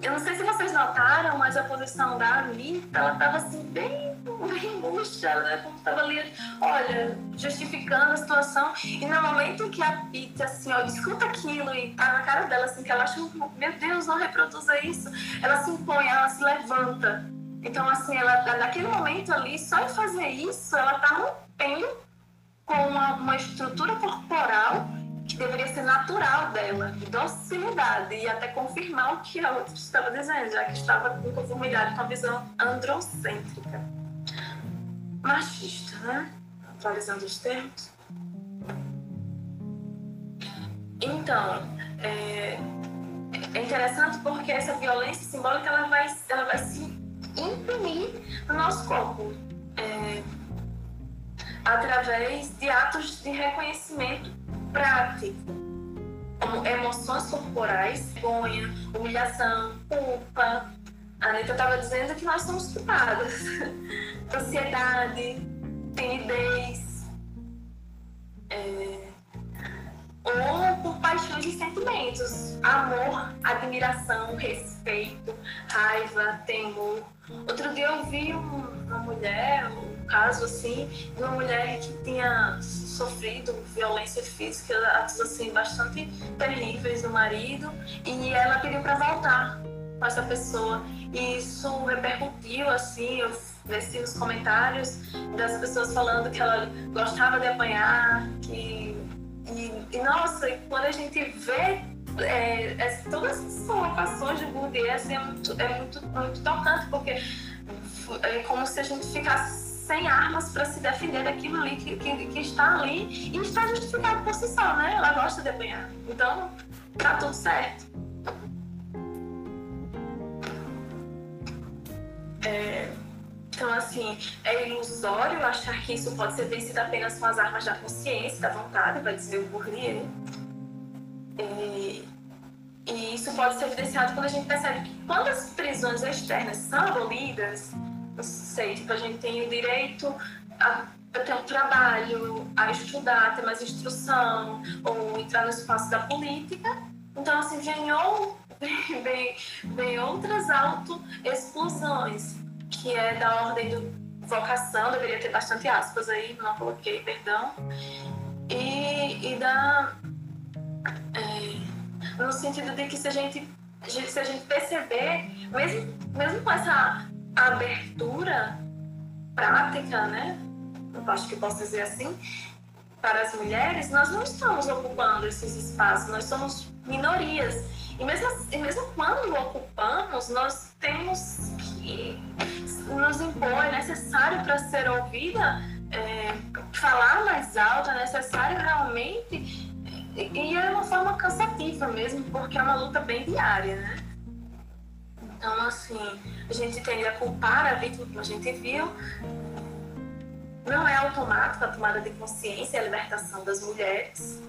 eu não sei se vocês notaram, mas a posição da Anitta, ela estava assim, bem, bem murcha, né? Como estava ali, olha, justificando a situação. E no momento em que a Pete, assim, ó, escuta aquilo e tá na cara dela, assim, que ela acha, meu Deus, não reproduza isso, ela se impõe, ela se levanta. Então, assim, ela, naquele momento ali, só em fazer isso, ela tá rompendo com uma, uma estrutura corporal que deveria ser natural dela, de docilidade, e até confirmar o que a outra estava dizendo, já que estava em conformidade com a visão androcêntrica. Machista, né? Atualizando os termos. Então, é, é interessante porque essa violência simbólica ela vai, ela vai se imprimir no nosso corpo. É, através de atos de reconhecimento prático, como emoções corporais, vergonha, humilhação, culpa. A Anitta estava dizendo que nós somos culpadas. Ansiedade, timidez, é... ou por paixões e sentimentos, amor, admiração, respeito, raiva, temor. Outro dia eu vi uma mulher, caso assim de uma mulher que tinha sofrido violência física, atos assim bastante terríveis do marido, e ela pediu para voltar com essa pessoa. E isso repercutiu assim, eu desci os comentários das pessoas falando que ela gostava de apanhar, que e, e nossa, quando a gente vê é, é, todas essas colocações de Woody assim, é, muito, é muito, muito tocante, porque é como se a gente ficasse sem armas para se defender daquilo ali que, que, que, está ali e está justificado por si só, né? Ela gosta de apanhar. Então, tá tudo certo. É, então, assim, é ilusório achar que isso pode ser vencido apenas com as armas da consciência, da vontade, vai dizer o Bourdieu. E, e isso pode ser evidenciado quando a gente percebe que quando as prisões externas são abolidas, sei, tipo, a gente tem o direito a, a ter um trabalho, a estudar, a ter mais instrução, ou entrar no espaço da política. Então, assim, vem outras auto-exclusões, que é da ordem do vocação, deveria ter bastante aspas aí, não coloquei, perdão. E, e da. É, no sentido de que se a gente, se a gente perceber, mesmo, mesmo com essa abertura prática, né? Eu acho que posso dizer assim, para as mulheres, nós não estamos ocupando esses espaços, nós somos minorias. E mesmo, e mesmo quando ocupamos, nós temos que nos impor, é necessário para ser ouvida, é, falar mais alto, é necessário realmente. E é uma forma cansativa mesmo, porque é uma luta bem diária, né? Então, assim, a gente tende a culpar a vítima, como a gente viu. Não é automático a tomada de consciência e a libertação das mulheres.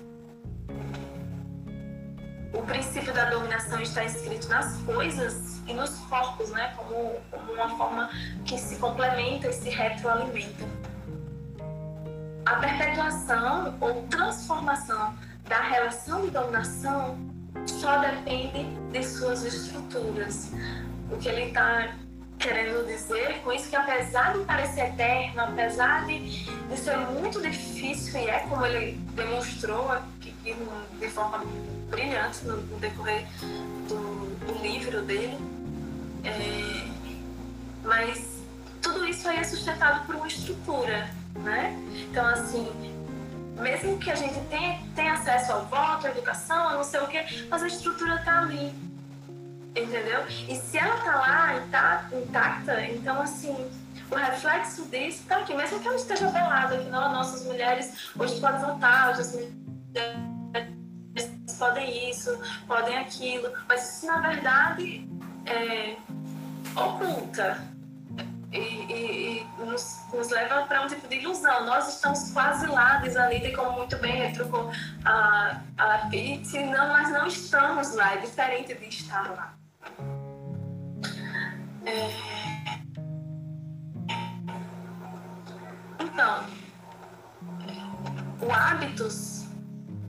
O princípio da dominação está escrito nas coisas e nos corpos, né? Como, como uma forma que se complementa e se retroalimenta. A perpetuação ou transformação da relação de dominação só depende de suas estruturas. O que ele está querendo dizer com isso que apesar de parecer eterno, apesar de, de ser muito difícil, e é como ele demonstrou aqui, de forma brilhante no, no decorrer do, do, livro dele, é, mas tudo isso aí é sustentado por uma estrutura, né? Então, assim, mesmo que a gente tenha, tenha acesso ao voto, à educação, a não sei o quê, mas a estrutura está ali. Entendeu? E se ela está lá intacta, intacta, então assim, o reflexo disso está aqui, mesmo que ela esteja velada, que não, nossas mulheres hoje podem votar, hoje as mulheres podem isso, podem aquilo, mas isso na verdade é, oculta e, e, e nos, nos, leva para um tipo de ilusão. Nós estamos quase lá, diz a Lídia, como muito bem retrucou a, a Pete, não, mas não estamos lá, é diferente de estar lá. É, é... Então, o hábitos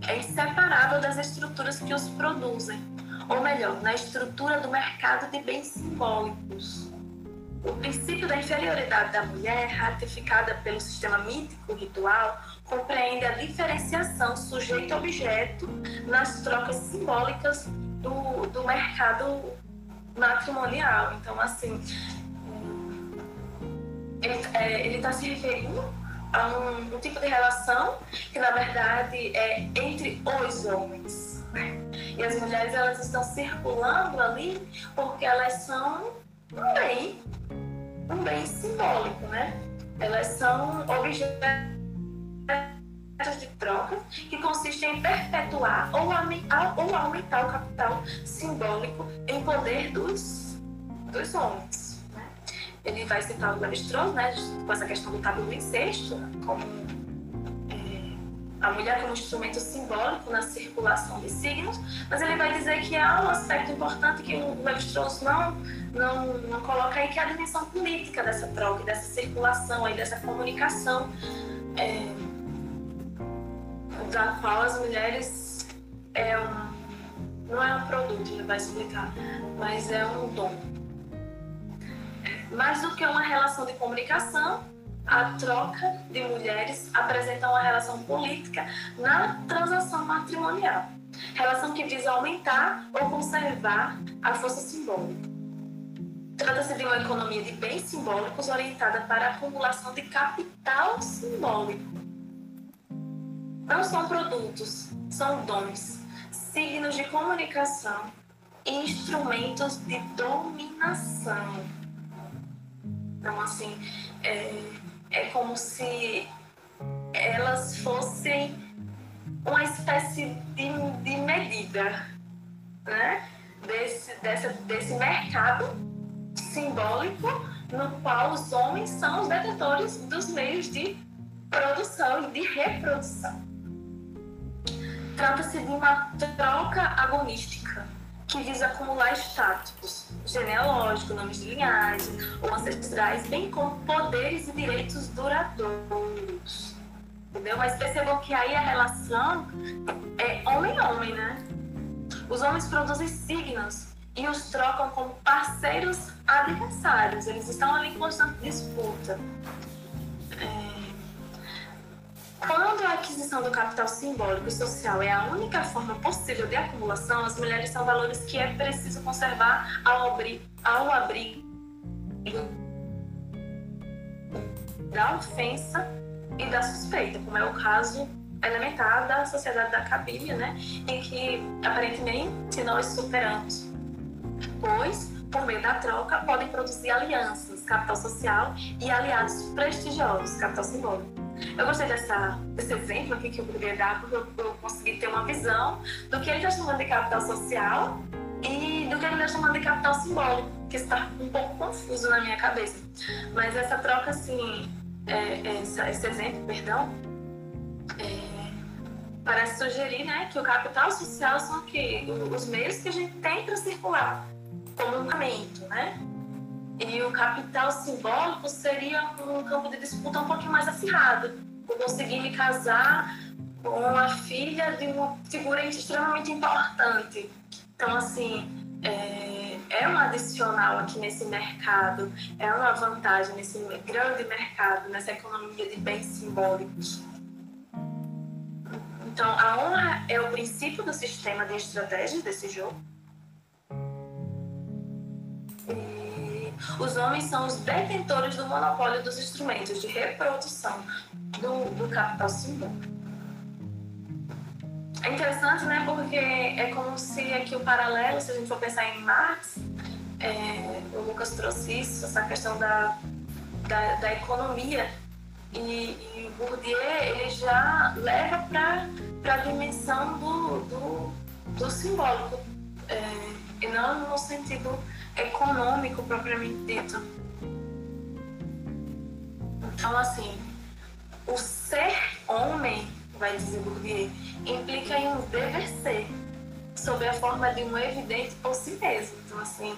é inseparável das estruturas que os produzem, ou melhor, na estrutura do mercado de bens simbólicos o princípio da inferioridade da mulher, ratificada pelo sistema mítico ritual, compreende a diferenciação sujeito-objeto nas trocas simbólicas do, do mercado matrimonial. Então, assim, ele está é, se referindo a um, um, tipo de relação que, na verdade, é entre os homens. Né? E as mulheres, elas estão circulando ali porque elas são um bem, um bem simbólico, né? Elas são objetos de troca que consistem em perpetuar ou aumentar, ou aumentar o capital simbólico em poder dos, dos homens. Né? Ele vai citar o Levi-Strauss, né, com essa questão do tabu do incesto, como é, a mulher como instrumento simbólico na circulação de signos, mas ele vai dizer que há um aspecto importante que o Levi-Strauss não, não, não coloca aí, que é a dimensão política dessa troca, dessa circulação, aí, dessa comunicação. É, da qual as mulheres é um, não é um produto, ele vai explicar, mas é um dom. Mais do que uma relação de comunicação, a troca de mulheres apresenta uma relação política na transação matrimonial. Relação que visa aumentar ou conservar a força simbólica. Trata-se de uma economia de bens simbólicos orientada para a acumulação de capital simbólico não são produtos, são dons, signos de comunicação e instrumentos de dominação. Então, assim, é, é como se elas fossem uma espécie de, de medida né? desse, dessa, desse mercado simbólico no qual os homens são os detentores dos meios de produção e de reprodução. Trata-se de uma troca agonística que visa acumular status genealógico, nomes de linhagem ou ancestrais, bem como poderes e direitos duradouros. Entendeu? Mas percebam que aí a relação é homem-homem, né? Os homens produzem signos e os trocam como parceiros adversários. Eles estão ali em constante disputa. Quando a aquisição do capital simbólico e social é a única forma possível de acumulação, as mulheres são valores que é preciso conservar ao, abrir, ao abrigo da ofensa e da suspeita, como é o caso elementar da sociedade da cabília, né, em que aparentemente nós superamos, pois por meio da troca podem produzir alianças, capital social e aliados prestigiosos, capital simbólico. Eu gostei dessa, desse exemplo aqui que eu poderia dar, porque eu, eu consegui ter uma visão do que ele está chamando de capital social e do que ele está chamando de capital simbólico, que está um pouco confuso na minha cabeça. Mas essa troca, assim, é, é, essa, esse exemplo, perdão, é, parece sugerir né, que o capital social são os meios que a gente tem para circular comunicamento, né? E o capital simbólico seria um campo de disputa um pouquinho mais acirrado. Eu conseguir me casar com a filha de uma figura extremamente importante. Então, assim, é, é um adicional aqui nesse mercado, é uma vantagem nesse grande mercado, nessa economia de bens simbólicos. Então, a honra é o princípio do sistema de estratégia desse jogo Os homens são os detentores do monopólio dos instrumentos de reprodução do, do capital simbólico. É interessante, né? Porque é como se aqui o paralelo, se a gente for pensar em Marx, é, o Lucas trouxe isso, essa questão da, da, da economia. E, e o Bourdieu, ele já leva para a dimensão do, do, do simbólico. É, e não no sentido econômico propriamente dito. Então, assim, o ser homem, vai dizer Bourdieu, implica em um dever ser, sob a forma de um evidente por si mesmo. Então, assim,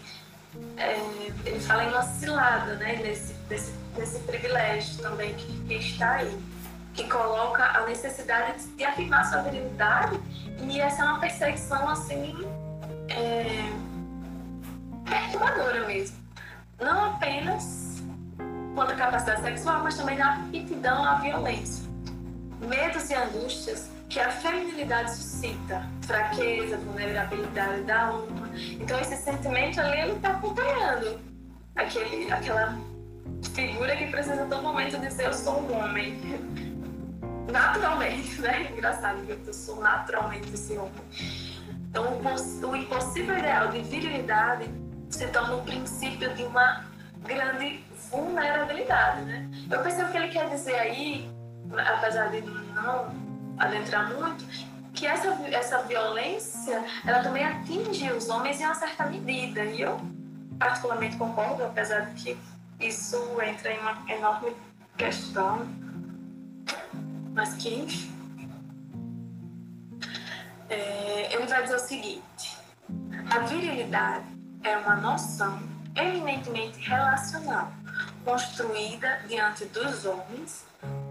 é, ele fala em uma cilada, né, desse, desse, desse privilégio também que, que está aí. que coloca a necessidade de afirmar sua virilidade e essa é uma perseguição assim é, perturbadora mesmo. Não apenas quanto à capacidade sexual, mas também na aptidão à violência. Medos e angústias que a feminilidade suscita, fraqueza, vulnerabilidade da alma. Então esse sentimento ali ele está acompanhando aquele, aquela figura que precisa todo momento dizer eu sou um homem. Naturalmente, né? Engraçado eu sou naturalmente esse homem. Então o impossível ideal de virilidade se torna o princípio de uma grande vulnerabilidade, né? Eu percebo que ele quer dizer aí, apesar de não adentrar muito, que essa, essa violência, ela também atinge os homens em uma certa medida. E eu particularmente concordo, apesar de que isso entra em uma enorme questão, mas que é, ele vai dizer o seguinte: a virilidade é uma noção eminentemente relacional, construída diante dos homens,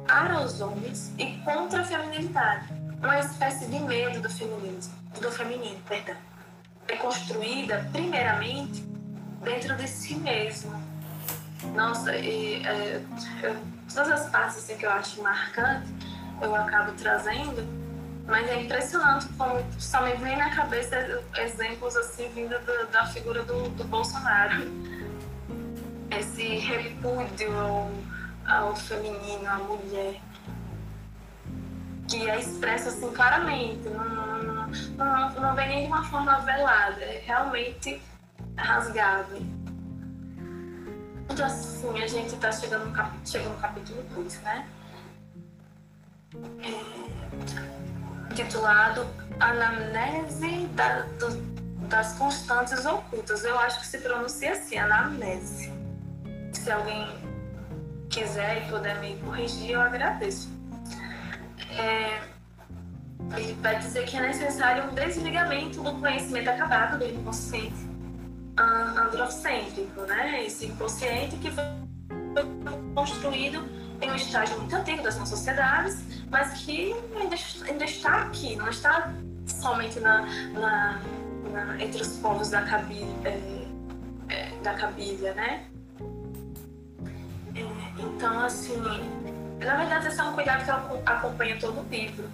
para os homens e contra a feminilidade, uma espécie de medo do feminismo, do feminino, perdão. É construída primeiramente dentro de si mesma. Nossa, e, é, eu, todas as partes assim, que eu acho marcante, eu acabo trazendo mas é impressionante como só me vem na cabeça exemplos assim vindo da, da figura do, do Bolsonaro. Esse repúdio ao, ao feminino, à mulher, que é expresso assim claramente, não, não, não, não vem nem de uma forma velada, é realmente rasgado. Então assim, a gente está chegando no, cap, chegando no capítulo 2, né? É titulado Anamnese da, do, das Constantes Ocultas. Eu acho que se pronuncia assim, anamnese. Se alguém quiser e puder me corrigir, eu agradeço. É, ele vai dizer que é necessário um desligamento do conhecimento acabado do inconsciente androcêntrico, né? Esse inconsciente que foi construído em um estágio muito antigo das nossas sociedades, mas que ainda, está aqui, não está somente na, na, na entre os povos da cabilha, é, é, da cabilha né? É, então, assim, na verdade, esse é um cuidado que acompanha todo o livro.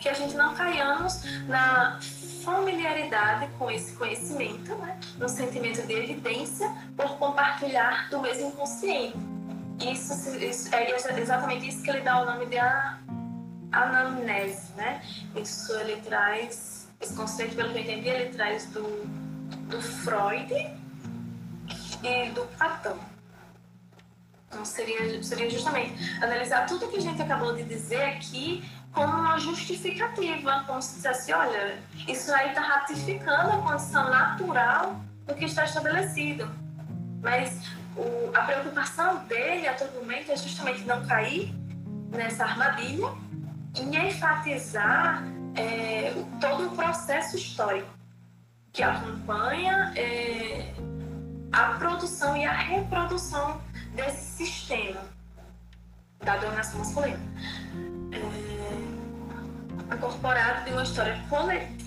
Que a gente não caiamos na familiaridade com esse conhecimento, né? no sentimento de evidência por compartilhar do mesmo inconsciente isso, isso, é exatamente isso que ele dá o nome de anamnese, né? Isso ele traz, esse conceito, pelo que eu entendi, ele traz do, do Freud e do Platão. Então seria, seria justamente analisar tudo que a gente acabou de dizer aqui como uma justificativa, como se dissesse, olha, isso aí está ratificando a condição natural do que está estabelecido. Mas o, a preocupação dele a todo momento é justamente não cair nessa armadilha e enfatizar é, todo o processo histórico que acompanha é, a produção e a reprodução desse sistema da dominação masculina. É, incorporado de uma história coletiva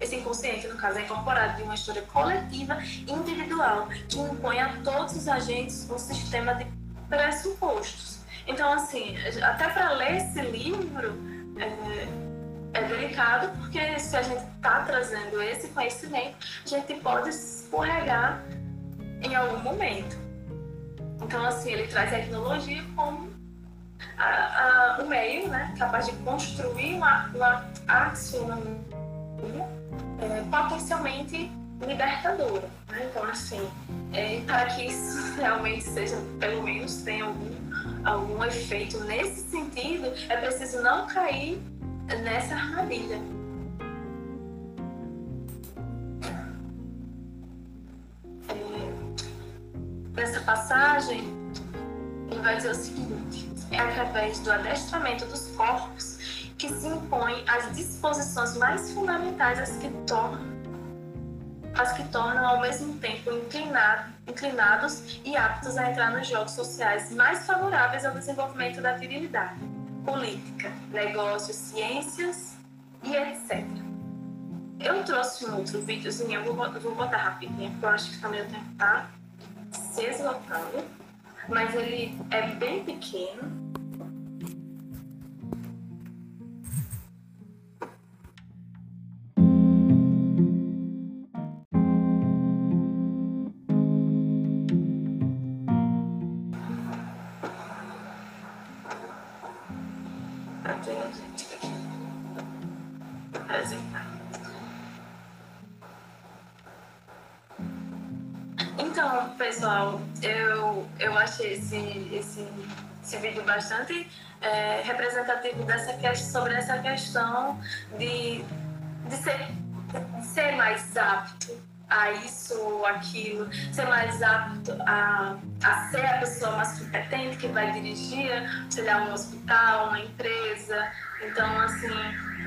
esse inconsciente, no caso, é incorporado de uma história coletiva individual que impõe a todos os agentes um sistema de pressupostos. Então, assim, até para ler esse livro é, é delicado, porque se a gente está trazendo esse conhecimento, a gente pode escorregar em algum momento. Então, assim, ele traz a etnologia como a, o meio né, capaz de construir uma, uma axionomia é, potencialmente libertadora. Né? Então, assim, é, para que isso realmente seja, pelo menos tenha algum, algum efeito nesse sentido, é preciso não cair nessa armadilha. É, nessa passagem, ele vai dizer o seguinte: é através do adestramento dos corpos que se impõe as disposições mais fundamentais as que tornam as que tornam ao mesmo tempo inclinado, inclinados e aptos a entrar nos jogos sociais mais favoráveis ao desenvolvimento da virilidade, política, negócios, ciências e etc. Eu trouxe um outro videozinho, vou, vou botar rapidinho, porque eu acho que também o tempo tá se esgotando, mas ele é bem pequeno bastante é, representativo dessa sobre essa questão de, de, ser, de ser mais apto a isso ou aquilo, ser mais apto a, a ser a pessoa mais competente que vai dirigir, sei lá, um hospital, uma empresa. Então, assim,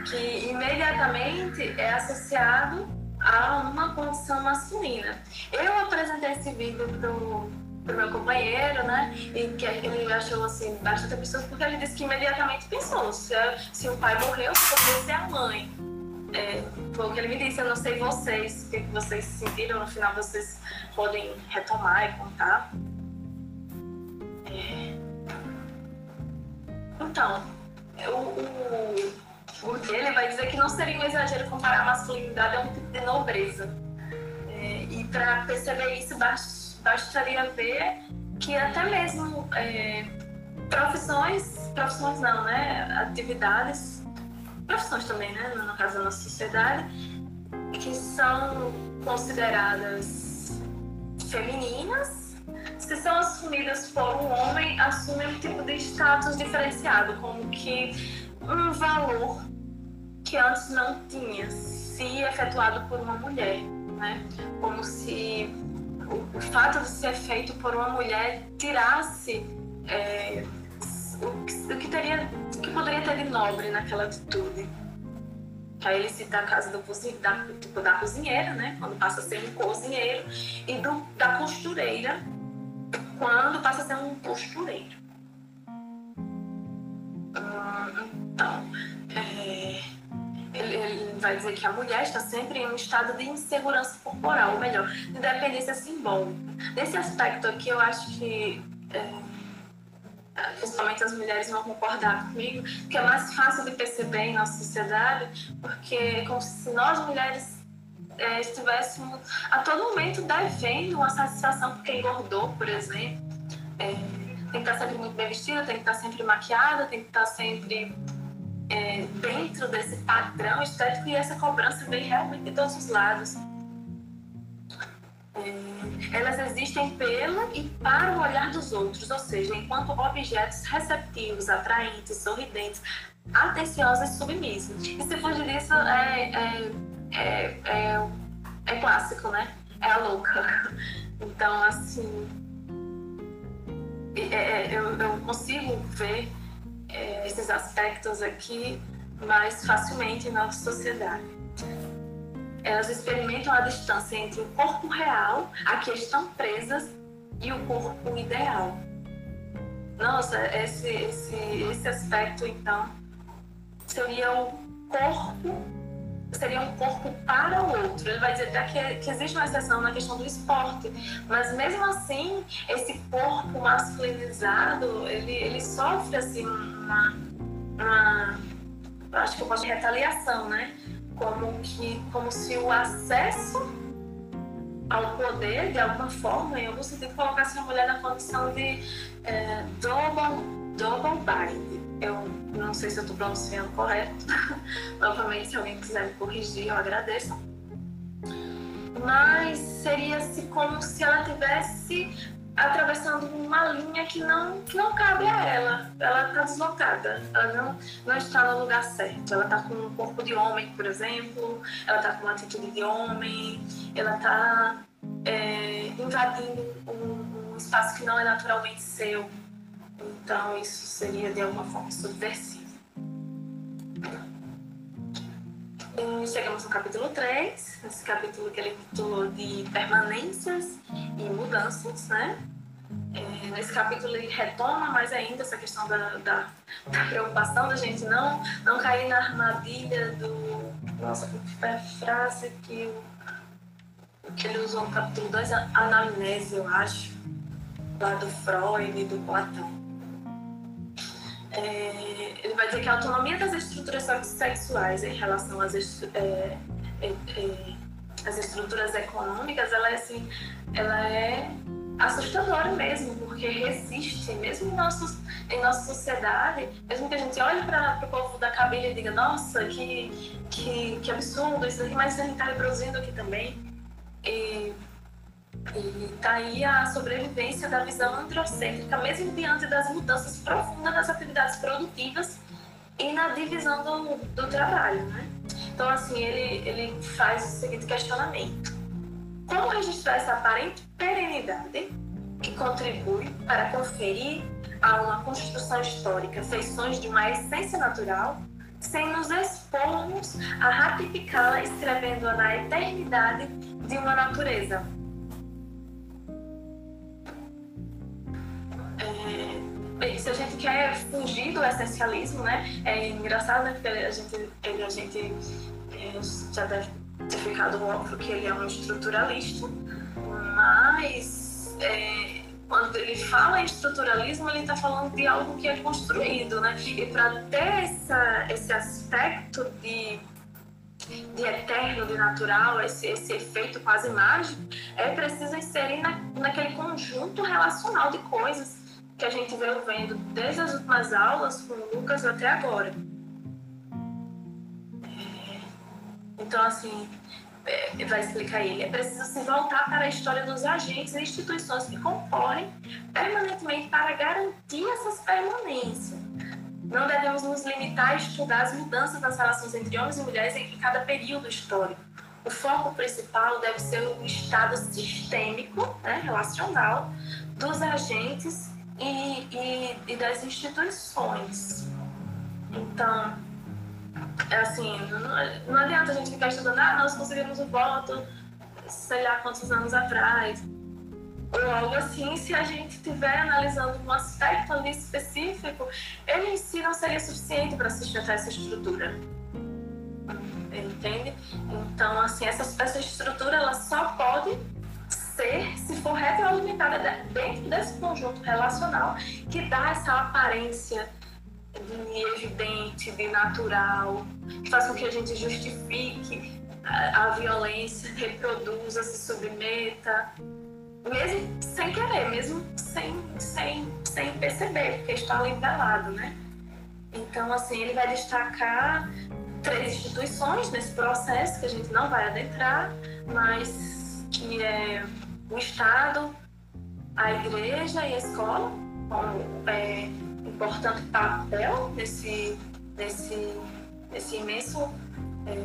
que imediatamente é associado a uma condição masculina. Eu apresentei esse vídeo pro, pro meu companheiro, né? E que ele achou assim bastante absurdo porque ele disse que imediatamente pensou se, se o pai morreu, se poderia ser a mãe. É, foi o que ele me disse. Eu não sei vocês, o que, vocês sentiram. No final vocês podem retomar e contar. É... Então, o, o ele vai dizer que não seria um exagero comparar a masculinidade a um tipo de nobreza. É, e para perceber isso, bastaria ver que até mesmo é, profissões, profissões não, né? Atividades, profissões também, né? No caso da nossa sociedade, que são consideradas femininas, se são assumidas por um homem, assumem um tipo de status diferenciado, como que um valor que antes não tinha, se efetuado por uma mulher, né? Como se o, o fato de ser feito por uma mulher tirasse é, o, o, que teria, o que poderia ter de nobre naquela atitude. Aí ele cita a casa do da, tipo, da cozinheira, né? Quando passa a ser um cozinheiro, e do, da costureira, quando passa a ser um costureiro. Então, ele, ele, vai dizer que a mulher está sempre em um estado de insegurança corporal, ou melhor, de dependência simbólica. Nesse aspecto aqui, eu acho que, é, principalmente as mulheres vão concordar comigo, que é mais fácil de perceber em nossa sociedade, porque é como se nós mulheres é, estivéssemos a todo momento devendo uma satisfação porque engordou, por exemplo. É, tem que estar sempre muito bem vestida, tem que estar sempre maquiada, tem que estar sempre é, dentro desse padrão estético e essa cobrança vem realmente de todos os lados. É, elas existem pelo e para o olhar dos outros, ou seja, enquanto objetos receptivos, atraentes, sorridentes, atenciosos e submissos. E se fugir disso, é, é, é, é, é clássico, né? É a louca. Então, assim, é, é, eu, eu consigo ver é, esses aspectos aqui mais facilmente em nossa sociedade. Elas experimentam a distância entre o corpo real, a que estão presas, e o corpo ideal. Nossa, esse, esse, esse aspecto, então, seria o corpo seria um corpo para o outro. Ele vai dizer até que, que existe uma exceção na questão do esporte, mas mesmo assim, esse corpo masculinizado, ele, ele sofre assim uma, uma acho que eu posso de retaliação, né? Como que como se o acesso ao poder, de alguma forma, em algum sentido, colocasse a mulher na condição de é, double, double bind. Eu não sei se eu estou pronunciando correto. Novamente, se alguém quiser me corrigir, eu agradeço. Mas seria assim como se ela tivesse atravessando uma linha que não, que não cabe a ela. Ela está deslocada, ela não, não está no lugar certo. Ela está com um corpo de homem, por exemplo, ela está com uma atitude de homem, ela está é, invadindo um, um espaço que não é naturalmente seu. Então, isso seria de alguma forma subversivo. E chegamos no capítulo 3, esse capítulo que ele titulou de Permanências e mudanças, né? É, nesse capítulo ele retoma mais ainda essa questão da, da, da, preocupação da gente não, não cair na armadilha do. Nossa, que foi a frase que, que ele usou no capítulo 2, anamnese, eu acho, lá do Freud e do Platão. É, ele vai dizer que a autonomia das estruturas sexuais em relação às, é, é, é, às estruturas econômicas, ela é assim, ela é assustadora mesmo, porque resiste, mesmo em, nossos, em nossa sociedade, mesmo que a gente olhe para o povo da cabine e diga, nossa, que, que, que absurdo isso aqui, mas a gente está reproduzindo aqui também. E, e tá aí a sobrevivência da visão androcêntrica, mesmo diante das mudanças profundas nas atividades produtivas e na divisão do, do trabalho, né? Então, assim, ele, ele faz o seguinte questionamento como registrar essa aparente perenidade que contribui para conferir a uma construção histórica feições de uma essência natural, sem nos expormos a ratificá-la escrevendo-a na eternidade de uma natureza? Bem, se a gente quer fugir do essencialismo, né, é engraçado, né, porque a gente, a gente é, já deve ter ficado óbvio que ele é um estruturalista, mas é, quando ele fala em estruturalismo, ele está falando de algo que é construído, né? E para ter essa, esse aspecto de, de eterno, de natural, esse, esse efeito quase mágico, é preciso inserir na, naquele conjunto relacional de coisas que a gente veio vendo desde as últimas aulas com o Lucas até agora. Então, assim, é, vai explicar ele, é preciso se voltar para a história dos agentes e instituições que concorrem permanentemente para garantir essas permanências. Não devemos nos limitar a estudar as mudanças nas relações entre homens e mulheres em cada período histórico. O foco principal deve ser o estado sistêmico, né, relacional, dos agentes e, e, e das instituições. Então, é assim, não, não adianta a gente ficar estudando, ah, nós conseguimos o voto, sei lá quantos anos atrás, ou algo assim, se a gente estiver analisando um aspecto ali específico, ele em si não seria suficiente para sustentar essa estrutura. Entende? Então, assim, essa, essa estrutura ela só pode ser se for retroalimentada dentro desse conjunto relacional que dá essa aparência de evidente, de natural, que faz com que a gente justifique a, a violência, reproduza, se submeta, mesmo sem querer, mesmo sem, sem, sem perceber, porque está ali velado, né? Então, assim, ele vai destacar três instituições nesse processo que a gente não vai adentrar, mas que é o Estado, a igreja e a escola, como é, importante papel nesse, nesse, nesse imenso é,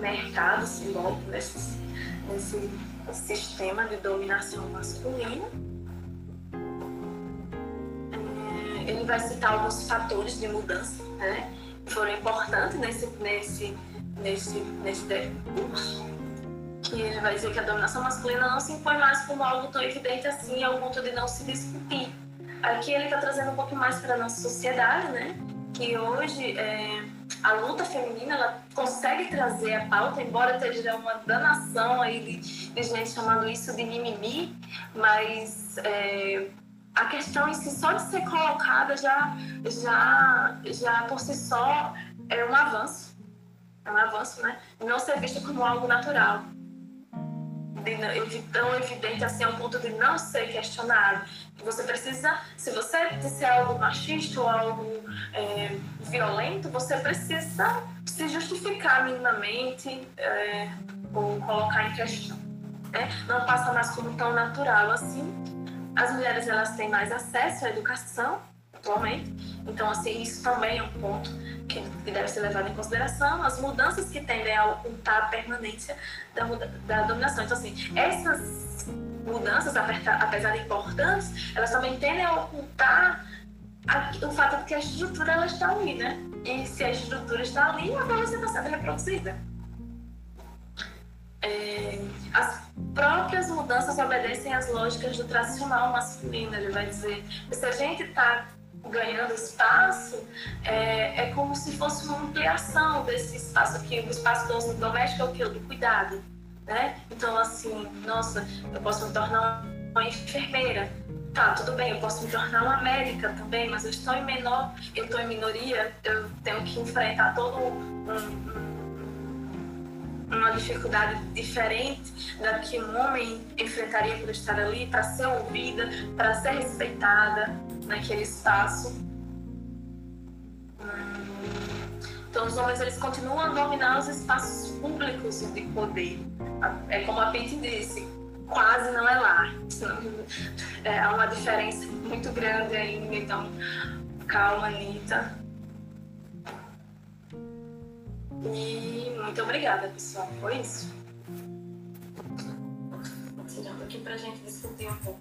mercado simbólico, nesse, nesse sistema de dominação masculina. É, ele vai citar alguns fatores de mudança né, que foram importantes nesse, nesse, nesse, nesse curso. Que ele vai dizer que a dominação masculina não se impõe mais como algo tão evidente assim, ao ponto de não se discutir Aqui ele está trazendo um pouco mais para a nossa sociedade, né? Que hoje é, a luta feminina ela consegue trazer a pauta, embora esteja uma danação aí de, de gente chamando isso de mimimi, mas é, a questão em si só de ser colocada já, já, já por si só é um avanço. É um avanço, né? Não ser visto como algo natural de, tão evidente assim ao ponto de não ser questionado. Você precisa, se você disser algo machista ou algo é, violento, você precisa se justificar minimamente é, ou colocar em questão. Né? Não passa mais como tão natural assim. As mulheres elas têm mais acesso à educação atualmente, então assim isso também é um ponto que, deve ser levado em consideração, as mudanças que tendem a ocultar a permanência da, da dominação. Então, assim, essas mudanças, apesar de importantes, elas também tendem a ocultar a, o fato de que a estrutura ela está ali, né? E se a estrutura está ali, a violência está sendo reproduzida. É, as, próprias mudanças obedecem às lógicas do tradicional masculino. Ele vai dizer, se a gente está ganhando espaço, é, é como se fosse uma ampliação desse espaço aqui. O espaço doméstico é o que? O do cuidado. Né? Então, assim, nossa, eu posso me tornar uma enfermeira. Tá, tudo bem, eu posso me tornar uma médica também, mas eu estou em menor, eu estou em minoria, eu tenho que enfrentar todo um, uma dificuldade diferente da que um homem enfrentaria por estar ali, para ser ouvida, para ser respeitada naquele espaço. Então, os homens eles continuam a dominar os espaços públicos de poder. É como a Pete disse, quase não é lá. É, há uma diferença muito grande ainda. Então, calma, Anitta. E muito obrigada, pessoal. Foi isso. Tirando aqui pra gente discutir um pouco.